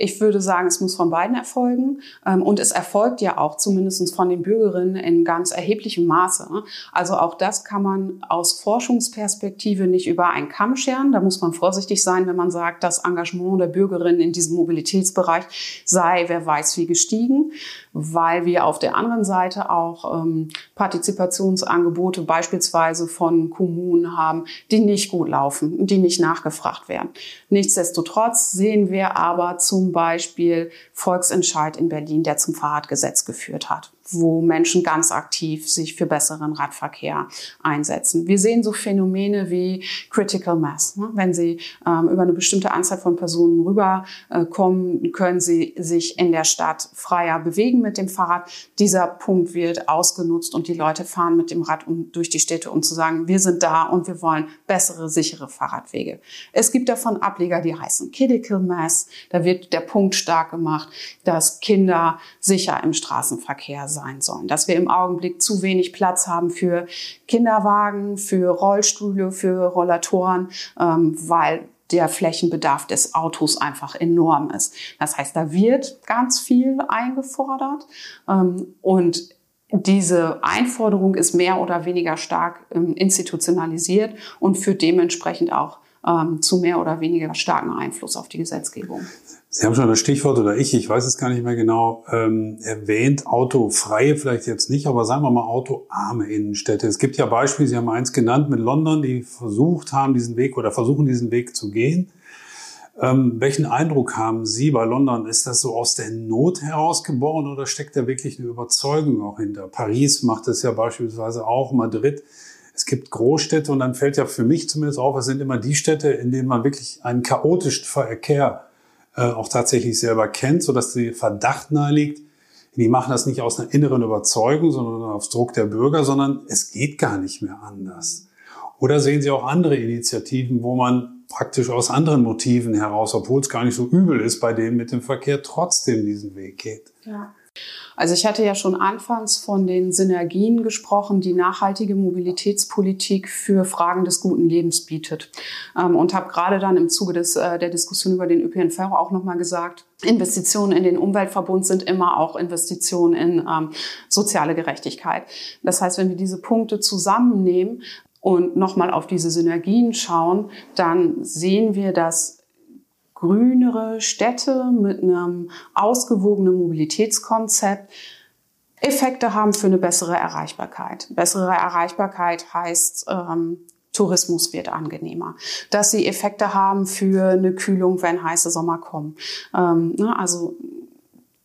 Ich würde sagen, es muss von beiden erfolgen. Ähm, und es erfolgt ja auch zumindest von den Bürgerinnen in ganz erheblichem Maße. Also auch das kann man aus Forschungsperspektive nicht über einen Kamm scheren. Da muss man vorsichtig sein, wenn man sagt, das Engagement der Bürgerinnen in diesem Mobilitätsbereich sei, wer weiß wie gestiegen, weil wir auf der anderen Seite auch ähm, Partizipationsangebote beispielsweise von Kommunen haben, die nicht gut laufen, die nicht nachgefragt werden. Nichtsdestotrotz sehen wir aber zum Beispiel Volksentscheid in Berlin, der zum Fahrradgesetz geführt hat wo Menschen ganz aktiv sich für besseren Radverkehr einsetzen. Wir sehen so Phänomene wie Critical Mass. Ne? Wenn Sie ähm, über eine bestimmte Anzahl von Personen rüberkommen, äh, können Sie sich in der Stadt freier bewegen mit dem Fahrrad. Dieser Punkt wird ausgenutzt und die Leute fahren mit dem Rad um, durch die Städte, um zu sagen, wir sind da und wir wollen bessere, sichere Fahrradwege. Es gibt davon Ableger, die heißen Critical Mass. Da wird der Punkt stark gemacht, dass Kinder sicher im Straßenverkehr sind sein sollen. Dass wir im Augenblick zu wenig Platz haben für Kinderwagen, für Rollstühle, für Rollatoren, ähm, weil der Flächenbedarf des Autos einfach enorm ist. Das heißt, da wird ganz viel eingefordert ähm, und diese Einforderung ist mehr oder weniger stark ähm, institutionalisiert und führt dementsprechend auch ähm, zu mehr oder weniger starken Einfluss auf die Gesetzgebung. Sie haben schon das Stichwort oder ich, ich weiß es gar nicht mehr genau, ähm, erwähnt, autofreie vielleicht jetzt nicht, aber sagen wir mal autoarme Innenstädte. Es gibt ja Beispiele, Sie haben eins genannt mit London, die versucht haben, diesen Weg oder versuchen, diesen Weg zu gehen. Ähm, welchen Eindruck haben Sie bei London? Ist das so aus der Not herausgeboren oder steckt da wirklich eine Überzeugung auch hinter? Paris macht es ja beispielsweise auch, Madrid. Es gibt Großstädte und dann fällt ja für mich zumindest auf, es sind immer die Städte, in denen man wirklich einen chaotischen Verkehr äh, auch tatsächlich selber kennt, sodass die Verdacht naheliegt, die machen das nicht aus einer inneren Überzeugung, sondern auf Druck der Bürger, sondern es geht gar nicht mehr anders. Oder sehen Sie auch andere Initiativen, wo man praktisch aus anderen Motiven heraus, obwohl es gar nicht so übel ist, bei denen mit dem Verkehr trotzdem diesen Weg geht? Ja. Also ich hatte ja schon anfangs von den Synergien gesprochen, die nachhaltige Mobilitätspolitik für Fragen des guten Lebens bietet. Ähm, und habe gerade dann im Zuge des, äh, der Diskussion über den ÖPNV auch nochmal gesagt, Investitionen in den Umweltverbund sind immer auch Investitionen in ähm, soziale Gerechtigkeit. Das heißt, wenn wir diese Punkte zusammennehmen und nochmal auf diese Synergien schauen, dann sehen wir, dass grünere Städte mit einem ausgewogenen Mobilitätskonzept Effekte haben für eine bessere Erreichbarkeit. Bessere Erreichbarkeit heißt, ähm, Tourismus wird angenehmer. Dass sie Effekte haben für eine Kühlung, wenn heiße Sommer kommen. Ähm, ne, also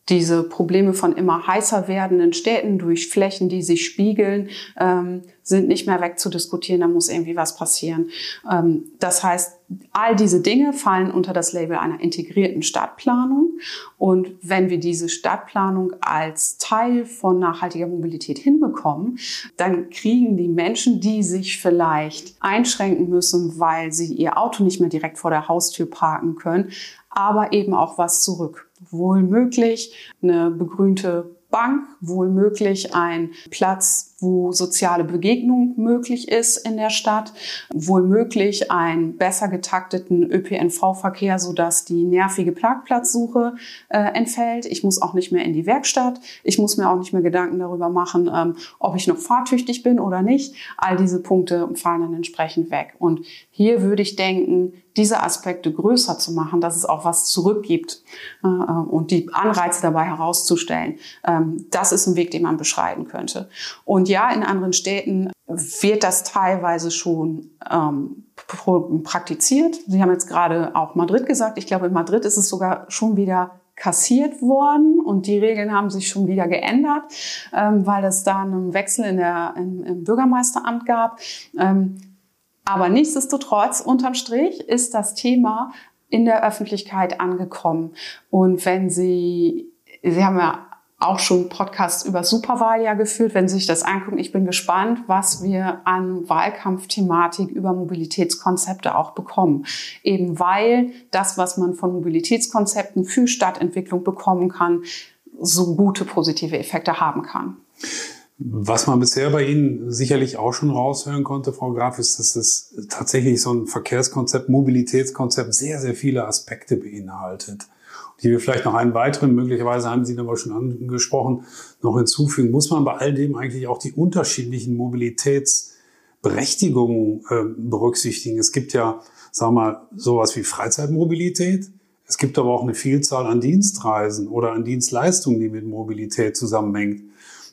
diese Probleme von immer heißer werdenden Städten durch Flächen, die sich spiegeln, ähm, sind nicht mehr wegzudiskutieren. Da muss irgendwie was passieren. Ähm, das heißt, all diese Dinge fallen unter das Label einer integrierten Stadtplanung. Und wenn wir diese Stadtplanung als Teil von nachhaltiger Mobilität hinbekommen, dann kriegen die Menschen, die sich vielleicht einschränken müssen, weil sie ihr Auto nicht mehr direkt vor der Haustür parken können, aber eben auch was zurück wohl möglich eine begrünte Bank, wohl möglich ein Platz, wo soziale Begegnung möglich ist in der Stadt, wohl möglich einen besser getakteten ÖPNV-Verkehr, sodass die nervige Parkplatzsuche äh, entfällt. Ich muss auch nicht mehr in die Werkstatt. Ich muss mir auch nicht mehr Gedanken darüber machen, ähm, ob ich noch fahrtüchtig bin oder nicht. All diese Punkte fallen dann entsprechend weg. Und hier würde ich denken, diese Aspekte größer zu machen, dass es auch was zurückgibt äh, und die Anreize dabei herauszustellen. Ähm, das ist ein Weg, den man beschreiten könnte. Und ja, in anderen Städten wird das teilweise schon ähm, praktiziert. Sie haben jetzt gerade auch Madrid gesagt. Ich glaube, in Madrid ist es sogar schon wieder kassiert worden und die Regeln haben sich schon wieder geändert, ähm, weil es da einen Wechsel in der, im, im Bürgermeisteramt gab. Ähm, aber nichtsdestotrotz, unterm Strich ist das Thema in der Öffentlichkeit angekommen. Und wenn Sie, Sie haben ja auch schon Podcasts über Superwahljahr geführt. Wenn Sie sich das angucken, ich bin gespannt, was wir an Wahlkampfthematik über Mobilitätskonzepte auch bekommen. Eben weil das, was man von Mobilitätskonzepten für Stadtentwicklung bekommen kann, so gute positive Effekte haben kann. Was man bisher bei Ihnen sicherlich auch schon raushören konnte, Frau Graf, ist, dass es tatsächlich so ein Verkehrskonzept, Mobilitätskonzept sehr, sehr viele Aspekte beinhaltet. Die wir vielleicht noch einen weiteren, möglicherweise haben Sie aber schon angesprochen, noch hinzufügen. Muss man bei all dem eigentlich auch die unterschiedlichen Mobilitätsberechtigungen äh, berücksichtigen? Es gibt ja, sagen wir mal, sowas wie Freizeitmobilität. Es gibt aber auch eine Vielzahl an Dienstreisen oder an Dienstleistungen, die mit Mobilität zusammenhängt.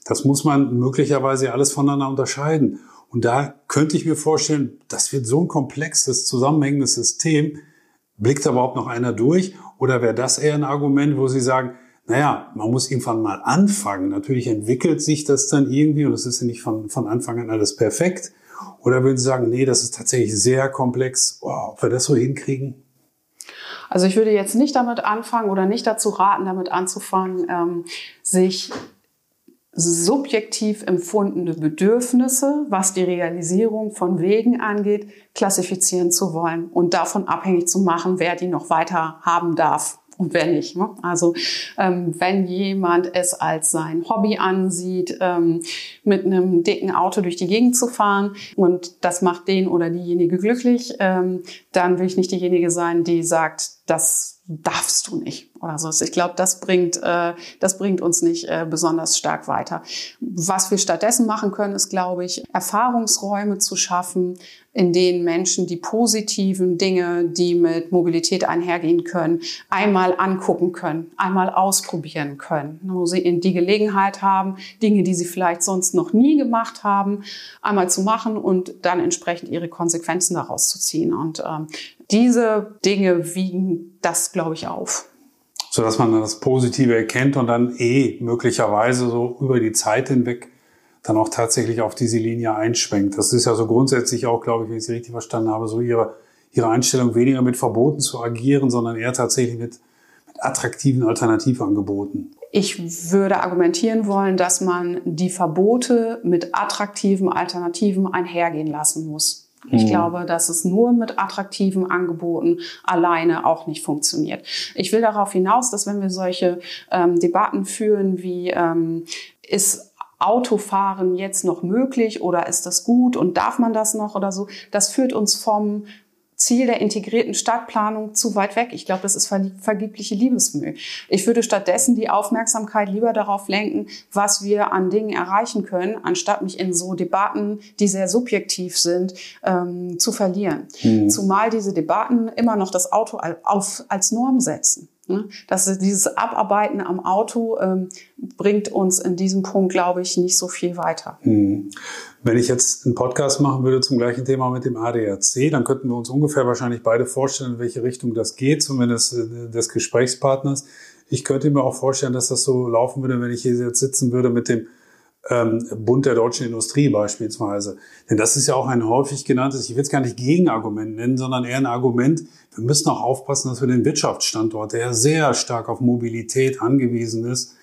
Das muss man möglicherweise alles voneinander unterscheiden. Und da könnte ich mir vorstellen, das wird so ein komplexes, zusammenhängendes System. Blickt da überhaupt noch einer durch? Oder wäre das eher ein Argument, wo Sie sagen, naja, man muss irgendwann mal anfangen. Natürlich entwickelt sich das dann irgendwie und es ist ja nicht von, von Anfang an alles perfekt. Oder würden Sie sagen, nee, das ist tatsächlich sehr komplex. Oh, ob wir das so hinkriegen? Also ich würde jetzt nicht damit anfangen oder nicht dazu raten, damit anzufangen, ähm, sich subjektiv empfundene Bedürfnisse, was die Realisierung von Wegen angeht, klassifizieren zu wollen und davon abhängig zu machen, wer die noch weiter haben darf und wer nicht. Ne? Also ähm, wenn jemand es als sein Hobby ansieht, ähm, mit einem dicken Auto durch die Gegend zu fahren und das macht den oder diejenige glücklich, ähm, dann will ich nicht diejenige sein, die sagt, das darfst du nicht oder so. Ich glaube, das bringt, äh, das bringt uns nicht äh, besonders stark weiter. Was wir stattdessen machen können, ist, glaube ich, Erfahrungsräume zu schaffen, in denen Menschen die positiven Dinge, die mit Mobilität einhergehen können, einmal angucken können, einmal ausprobieren können, wo sie die Gelegenheit haben, Dinge, die sie vielleicht sonst noch nie gemacht haben, einmal zu machen und dann entsprechend ihre Konsequenzen daraus zu ziehen. Und ähm, diese Dinge wiegen das, glaube ich, auf. So dass man das Positive erkennt und dann eh möglicherweise so über die Zeit hinweg dann auch tatsächlich auf diese Linie einschwenkt. Das ist ja so grundsätzlich auch, glaube ich, wenn ich Sie richtig verstanden habe, so Ihre, Ihre Einstellung, weniger mit Verboten zu agieren, sondern eher tatsächlich mit, mit attraktiven Alternativangeboten. Ich würde argumentieren wollen, dass man die Verbote mit attraktiven Alternativen einhergehen lassen muss. Ich mhm. glaube, dass es nur mit attraktiven Angeboten alleine auch nicht funktioniert. Ich will darauf hinaus, dass wenn wir solche ähm, Debatten führen wie ähm, ist Autofahren jetzt noch möglich oder ist das gut und darf man das noch oder so, das führt uns vom Ziel der integrierten Stadtplanung zu weit weg. Ich glaube, das ist vergebliche Liebesmüh. Ich würde stattdessen die Aufmerksamkeit lieber darauf lenken, was wir an Dingen erreichen können, anstatt mich in so Debatten, die sehr subjektiv sind, ähm, zu verlieren. Mhm. Zumal diese Debatten immer noch das Auto auf, als Norm setzen. Ne? Das dieses Abarbeiten am Auto ähm, bringt uns in diesem Punkt, glaube ich, nicht so viel weiter. Hm. Wenn ich jetzt einen Podcast machen würde zum gleichen Thema mit dem ADAC, dann könnten wir uns ungefähr wahrscheinlich beide vorstellen, in welche Richtung das geht, zumindest äh, des Gesprächspartners. Ich könnte mir auch vorstellen, dass das so laufen würde, wenn ich hier jetzt sitzen würde mit dem ähm, Bund der deutschen Industrie beispielsweise. Denn das ist ja auch ein häufig genanntes, ich will es gar nicht Gegenargument nennen, sondern eher ein Argument, wir müssen auch aufpassen, dass wir den Wirtschaftsstandort, der sehr stark auf Mobilität angewiesen ist,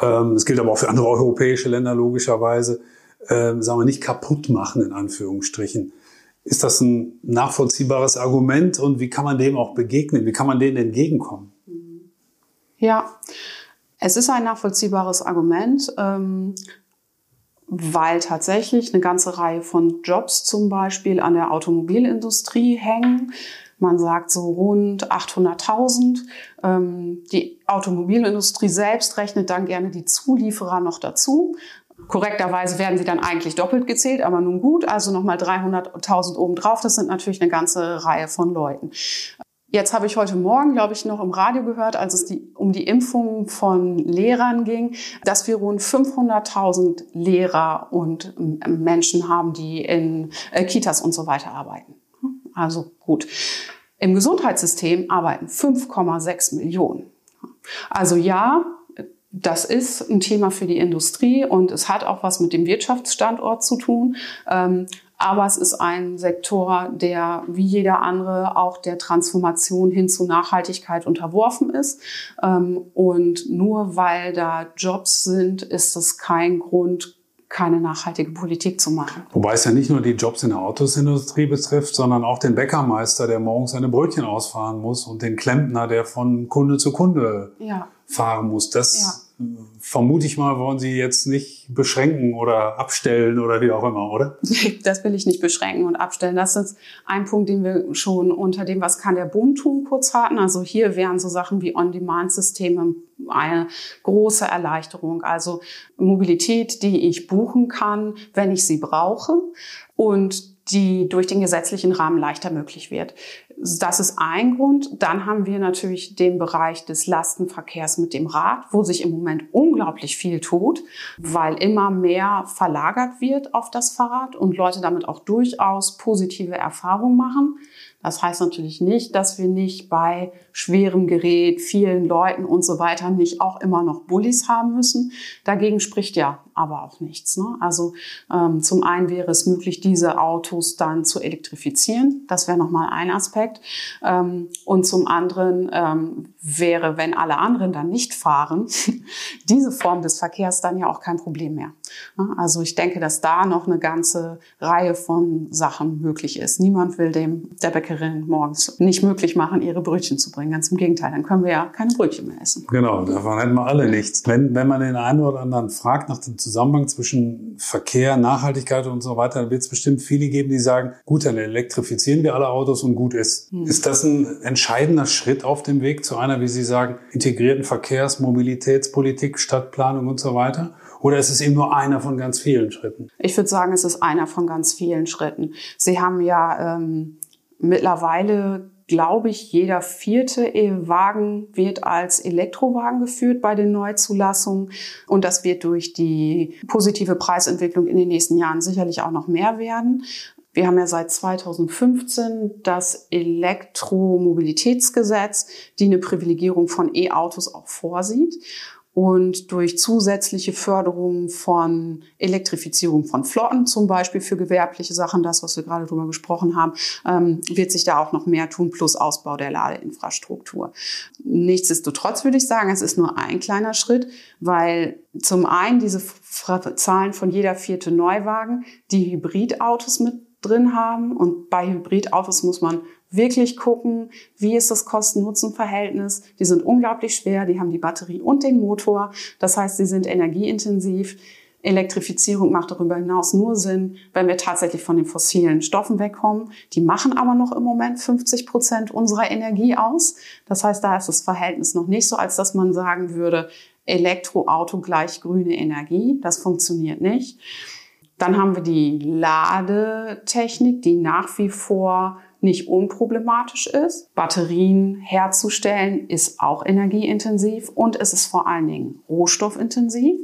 ähm, das gilt aber auch für andere europäische Länder logischerweise, ähm, sagen wir nicht kaputt machen in Anführungsstrichen. Ist das ein nachvollziehbares Argument und wie kann man dem auch begegnen? Wie kann man denen entgegenkommen? Ja, es ist ein nachvollziehbares Argument. Ähm, weil tatsächlich eine ganze Reihe von Jobs zum Beispiel an der Automobilindustrie hängen. Man sagt so rund 800.000. Ähm, die Automobilindustrie selbst rechnet dann gerne die Zulieferer noch dazu. Korrekterweise werden sie dann eigentlich doppelt gezählt, aber nun gut, also nochmal 300.000 obendrauf. Das sind natürlich eine ganze Reihe von Leuten. Jetzt habe ich heute Morgen, glaube ich, noch im Radio gehört, als es die, um die Impfung von Lehrern ging, dass wir rund 500.000 Lehrer und Menschen haben, die in äh, Kitas und so weiter arbeiten. Also gut. Im Gesundheitssystem arbeiten 5,6 Millionen. Also ja, das ist ein Thema für die Industrie und es hat auch was mit dem Wirtschaftsstandort zu tun. Ähm, aber es ist ein Sektor, der wie jeder andere auch der Transformation hin zu Nachhaltigkeit unterworfen ist. Ähm, und nur weil da Jobs sind, ist das kein Grund, keine nachhaltige Politik zu machen. Wobei es ja nicht nur die Jobs in der Autosindustrie betrifft, sondern auch den Bäckermeister, der morgens seine Brötchen ausfahren muss und den Klempner, der von Kunde zu Kunde ja. fahren muss. Das ja. Vermute ich mal, wollen Sie jetzt nicht beschränken oder abstellen oder wie auch immer, oder? Das will ich nicht beschränken und abstellen. Das ist ein Punkt, den wir schon unter dem, was kann der Bund tun, kurz hatten. Also hier wären so Sachen wie On-Demand-Systeme eine große Erleichterung. Also Mobilität, die ich buchen kann, wenn ich sie brauche und die durch den gesetzlichen Rahmen leichter möglich wird. Das ist ein Grund. Dann haben wir natürlich den Bereich des Lastenverkehrs mit dem Rad, wo sich im Moment unglaublich viel tut, weil immer mehr verlagert wird auf das Fahrrad und Leute damit auch durchaus positive Erfahrungen machen. Das heißt natürlich nicht, dass wir nicht bei schwerem Gerät, vielen Leuten und so weiter nicht auch immer noch Bullis haben müssen. Dagegen spricht ja aber auch nichts. Ne? Also ähm, zum einen wäre es möglich, diese Autos dann zu elektrifizieren. Das wäre nochmal ein Aspekt. Ähm, und zum anderen ähm, wäre, wenn alle anderen dann nicht fahren, diese Form des Verkehrs dann ja auch kein Problem mehr. Also ich denke, dass da noch eine ganze Reihe von Sachen möglich ist. Niemand will dem der Bäckerin morgens nicht möglich machen, ihre Brötchen zu bringen. Ganz im Gegenteil, dann können wir ja keine Brötchen mehr essen. Genau, davon hätten wir alle nichts. Wenn, wenn man den einen oder anderen fragt nach dem Zusammenhang zwischen Verkehr, Nachhaltigkeit und so weiter, dann wird es bestimmt viele geben, die sagen, gut, dann elektrifizieren wir alle Autos und gut ist. Hm. Ist das ein entscheidender Schritt auf dem Weg zu einer, wie Sie sagen, integrierten Verkehrs-, Mobilitätspolitik, Stadtplanung und so weiter? Oder ist es eben nur einer von ganz vielen Schritten? Ich würde sagen, es ist einer von ganz vielen Schritten. Sie haben ja ähm, mittlerweile glaube ich, jeder vierte E-Wagen wird als Elektrowagen geführt bei den Neuzulassungen. Und das wird durch die positive Preisentwicklung in den nächsten Jahren sicherlich auch noch mehr werden. Wir haben ja seit 2015 das Elektromobilitätsgesetz, die eine Privilegierung von E-Autos auch vorsieht und durch zusätzliche Förderung von Elektrifizierung von Flotten, zum Beispiel für gewerbliche Sachen, das, was wir gerade drüber gesprochen haben, ähm, wird sich da auch noch mehr tun, plus Ausbau der Ladeinfrastruktur. Nichtsdestotrotz würde ich sagen, es ist nur ein kleiner Schritt, weil zum einen diese Zahlen von jeder vierte Neuwagen die Hybridautos mit drin haben und bei Hybridautos muss man wirklich gucken, wie ist das Kosten-Nutzen-Verhältnis. Die sind unglaublich schwer, die haben die Batterie und den Motor. Das heißt, sie sind energieintensiv. Elektrifizierung macht darüber hinaus nur Sinn, wenn wir tatsächlich von den fossilen Stoffen wegkommen. Die machen aber noch im Moment 50 Prozent unserer Energie aus. Das heißt, da ist das Verhältnis noch nicht so, als dass man sagen würde, Elektroauto gleich grüne Energie. Das funktioniert nicht. Dann haben wir die Ladetechnik, die nach wie vor nicht unproblematisch ist. Batterien herzustellen ist auch energieintensiv und es ist vor allen Dingen rohstoffintensiv.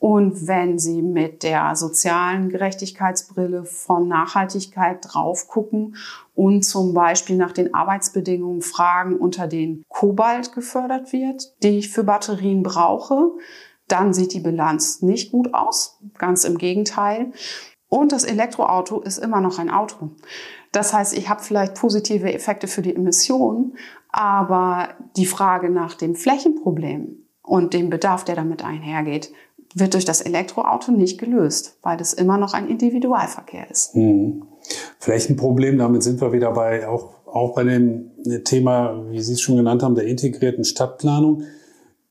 Und wenn Sie mit der sozialen Gerechtigkeitsbrille von Nachhaltigkeit drauf gucken und zum Beispiel nach den Arbeitsbedingungen fragen, unter denen Kobalt gefördert wird, die ich für Batterien brauche, dann sieht die Bilanz nicht gut aus. Ganz im Gegenteil. Und das Elektroauto ist immer noch ein Auto. Das heißt, ich habe vielleicht positive Effekte für die Emissionen, aber die Frage nach dem Flächenproblem und dem Bedarf, der damit einhergeht, wird durch das Elektroauto nicht gelöst, weil das immer noch ein Individualverkehr ist. Hm. Flächenproblem, damit sind wir wieder bei auch, auch bei dem Thema, wie Sie es schon genannt haben, der integrierten Stadtplanung.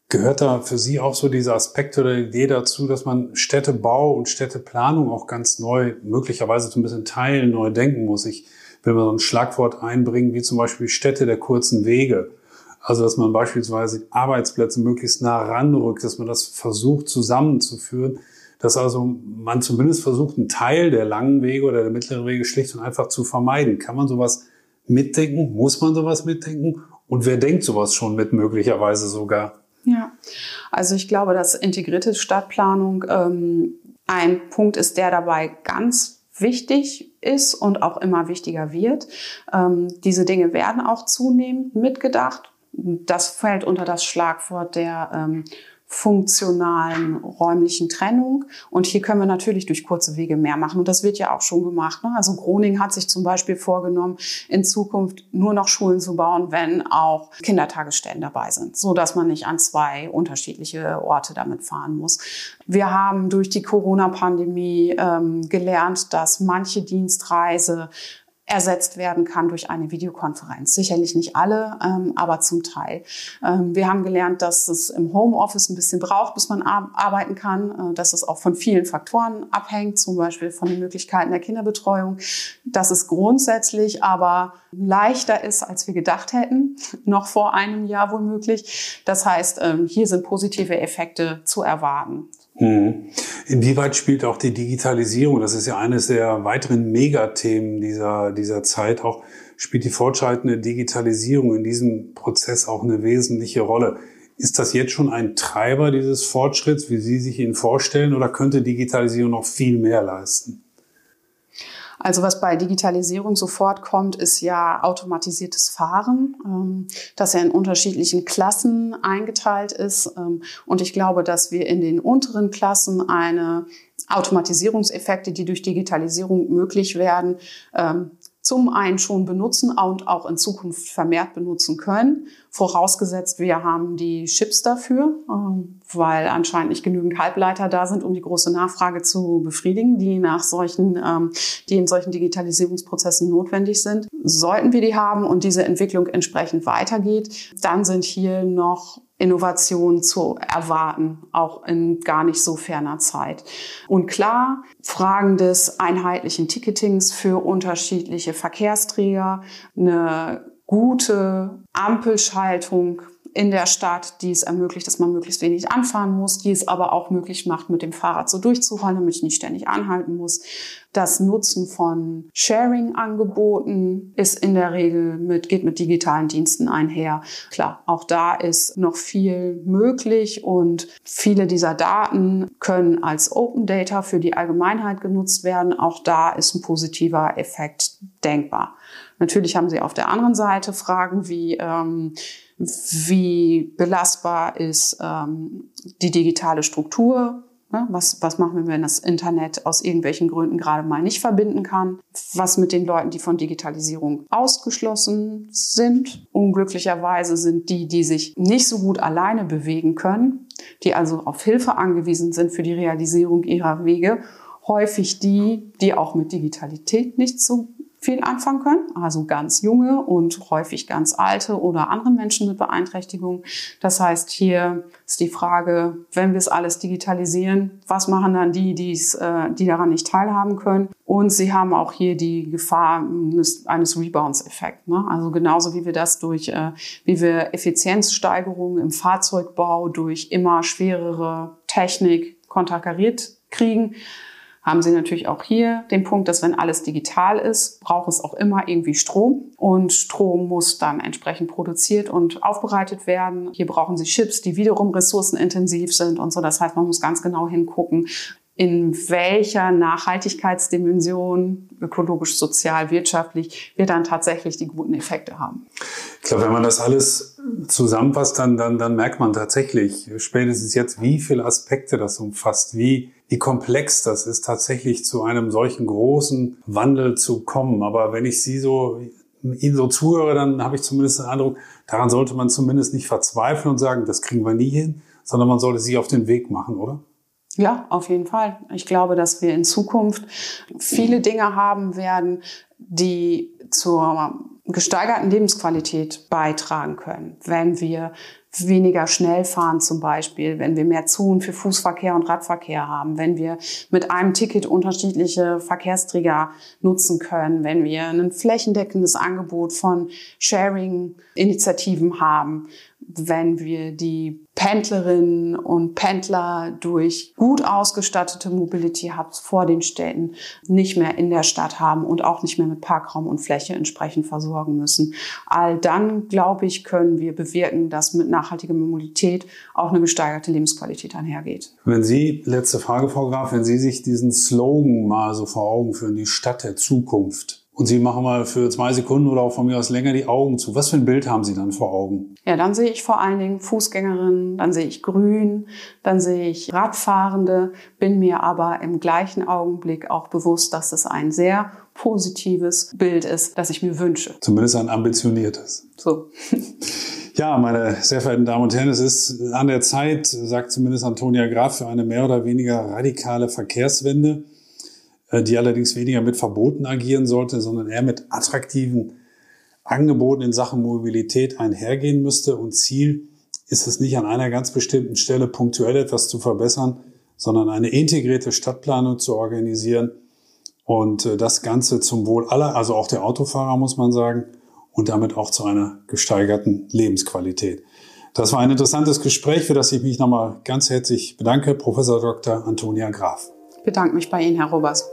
Gehört da für Sie auch so dieser Aspekt oder Idee dazu, dass man Städtebau und Städteplanung auch ganz neu, möglicherweise so ein bisschen teilen, neu denken muss? Ich will mal so ein Schlagwort einbringen, wie zum Beispiel Städte der kurzen Wege. Also, dass man beispielsweise Arbeitsplätze möglichst nah ranrückt, dass man das versucht zusammenzuführen, dass also man zumindest versucht, einen Teil der langen Wege oder der mittleren Wege schlicht und einfach zu vermeiden. Kann man sowas mitdenken? Muss man sowas mitdenken? Und wer denkt sowas schon mit möglicherweise sogar? Ja, also ich glaube, dass integrierte Stadtplanung ähm, ein Punkt ist, der dabei ganz wichtig ist und auch immer wichtiger wird. Ähm, diese Dinge werden auch zunehmend mitgedacht. Das fällt unter das Schlagwort der ähm, funktionalen räumlichen Trennung. Und hier können wir natürlich durch kurze Wege mehr machen. Und das wird ja auch schon gemacht. Ne? Also Groningen hat sich zum Beispiel vorgenommen, in Zukunft nur noch Schulen zu bauen, wenn auch Kindertagesstätten dabei sind, so dass man nicht an zwei unterschiedliche Orte damit fahren muss. Wir haben durch die Corona-Pandemie ähm, gelernt, dass manche Dienstreise ersetzt werden kann durch eine Videokonferenz. Sicherlich nicht alle, ähm, aber zum Teil. Ähm, wir haben gelernt, dass es im Homeoffice ein bisschen braucht, bis man arbeiten kann, äh, dass es auch von vielen Faktoren abhängt, zum Beispiel von den Möglichkeiten der Kinderbetreuung, dass es grundsätzlich aber leichter ist, als wir gedacht hätten, noch vor einem Jahr womöglich. Das heißt, ähm, hier sind positive Effekte zu erwarten. Hm. Inwieweit spielt auch die Digitalisierung, das ist ja eines der weiteren Megathemen dieser, dieser Zeit, auch spielt die fortschreitende Digitalisierung in diesem Prozess auch eine wesentliche Rolle. Ist das jetzt schon ein Treiber dieses Fortschritts, wie Sie sich ihn vorstellen, oder könnte Digitalisierung noch viel mehr leisten? Also was bei Digitalisierung sofort kommt, ist ja automatisiertes Fahren, ähm, das ja in unterschiedlichen Klassen eingeteilt ist. Ähm, und ich glaube, dass wir in den unteren Klassen eine Automatisierungseffekte, die durch Digitalisierung möglich werden, ähm, zum einen schon benutzen und auch in Zukunft vermehrt benutzen können. Vorausgesetzt, wir haben die Chips dafür, ähm, weil anscheinend nicht genügend Halbleiter da sind, um die große Nachfrage zu befriedigen, die nach solchen, ähm, die in solchen Digitalisierungsprozessen notwendig sind. Sollten wir die haben und diese Entwicklung entsprechend weitergeht, dann sind hier noch Innovation zu erwarten, auch in gar nicht so ferner Zeit. Und klar, Fragen des einheitlichen Ticketings für unterschiedliche Verkehrsträger, eine gute Ampelschaltung in der Stadt, die es ermöglicht, dass man möglichst wenig anfahren muss, die es aber auch möglich macht, mit dem Fahrrad so durchzurollen, damit ich nicht ständig anhalten muss. Das Nutzen von Sharing-Angeboten ist in der Regel mit, geht mit digitalen Diensten einher. Klar, auch da ist noch viel möglich und viele dieser Daten können als Open Data für die Allgemeinheit genutzt werden. Auch da ist ein positiver Effekt denkbar. Natürlich haben Sie auf der anderen Seite Fragen wie, ähm, wie belastbar ist ähm, die digitale Struktur. Ne? Was, was machen wir, wenn das Internet aus irgendwelchen Gründen gerade mal nicht verbinden kann? Was mit den Leuten, die von Digitalisierung ausgeschlossen sind? Unglücklicherweise sind die, die sich nicht so gut alleine bewegen können, die also auf Hilfe angewiesen sind für die Realisierung ihrer Wege, häufig die, die auch mit Digitalität nicht so viel anfangen können, also ganz junge und häufig ganz alte oder andere Menschen mit Beeinträchtigung. Das heißt, hier ist die Frage, wenn wir es alles digitalisieren, was machen dann die, die's, äh, die daran nicht teilhaben können? Und sie haben auch hier die Gefahr eines, eines Rebounds-Effekts. Ne? Also genauso wie wir das durch, äh, wie wir Effizienzsteigerungen im Fahrzeugbau durch immer schwerere Technik konterkariert kriegen, haben Sie natürlich auch hier den Punkt, dass wenn alles digital ist, braucht es auch immer irgendwie Strom und Strom muss dann entsprechend produziert und aufbereitet werden. Hier brauchen Sie Chips, die wiederum ressourcenintensiv sind und so. Das heißt, man muss ganz genau hingucken, in welcher Nachhaltigkeitsdimension, ökologisch, sozial, wirtschaftlich, wir dann tatsächlich die guten Effekte haben. Ich glaube, wenn man das alles zusammenfasst, dann, dann, dann merkt man tatsächlich spätestens jetzt, wie viele Aspekte das umfasst, wie wie komplex das ist, tatsächlich zu einem solchen großen Wandel zu kommen. Aber wenn ich Sie so, Ihnen so zuhöre, dann habe ich zumindest den Eindruck, daran sollte man zumindest nicht verzweifeln und sagen, das kriegen wir nie hin, sondern man sollte sich auf den Weg machen, oder? Ja, auf jeden Fall. Ich glaube, dass wir in Zukunft viele Dinge haben werden, die zur gesteigerten Lebensqualität beitragen können, wenn wir weniger schnell fahren zum Beispiel, wenn wir mehr Zonen für Fußverkehr und Radverkehr haben, wenn wir mit einem Ticket unterschiedliche Verkehrsträger nutzen können, wenn wir ein flächendeckendes Angebot von Sharing-Initiativen haben, wenn wir die Pendlerinnen und Pendler durch gut ausgestattete Mobility Hubs vor den Städten nicht mehr in der Stadt haben und auch nicht mehr mit Parkraum und Fläche entsprechend versorgen müssen. All dann, glaube ich, können wir bewirken, dass mit nachhaltiger Mobilität auch eine gesteigerte Lebensqualität einhergeht. Wenn Sie, letzte Frage, Frau Graf, wenn Sie sich diesen Slogan mal so vor Augen führen, die Stadt der Zukunft, und Sie machen mal für zwei Sekunden oder auch von mir aus länger die Augen zu. Was für ein Bild haben Sie dann vor Augen? Ja, dann sehe ich vor allen Dingen Fußgängerinnen, dann sehe ich Grün, dann sehe ich Radfahrende, bin mir aber im gleichen Augenblick auch bewusst, dass es ein sehr positives Bild ist, das ich mir wünsche. Zumindest ein ambitioniertes. So. Ja, meine sehr verehrten Damen und Herren, es ist an der Zeit, sagt zumindest Antonia Graf, für eine mehr oder weniger radikale Verkehrswende. Äh, die allerdings weniger mit Verboten agieren sollte, sondern eher mit attraktiven Angeboten in Sachen Mobilität einhergehen müsste. Und Ziel ist es nicht an einer ganz bestimmten Stelle punktuell etwas zu verbessern, sondern eine integrierte Stadtplanung zu organisieren und äh, das Ganze zum Wohl aller, also auch der Autofahrer muss man sagen, und damit auch zu einer gesteigerten Lebensqualität. Das war ein interessantes Gespräch, für das ich mich nochmal ganz herzlich bedanke, Professor Dr. Antonia Graf. Ich bedanke mich bei Ihnen, Herr Robers.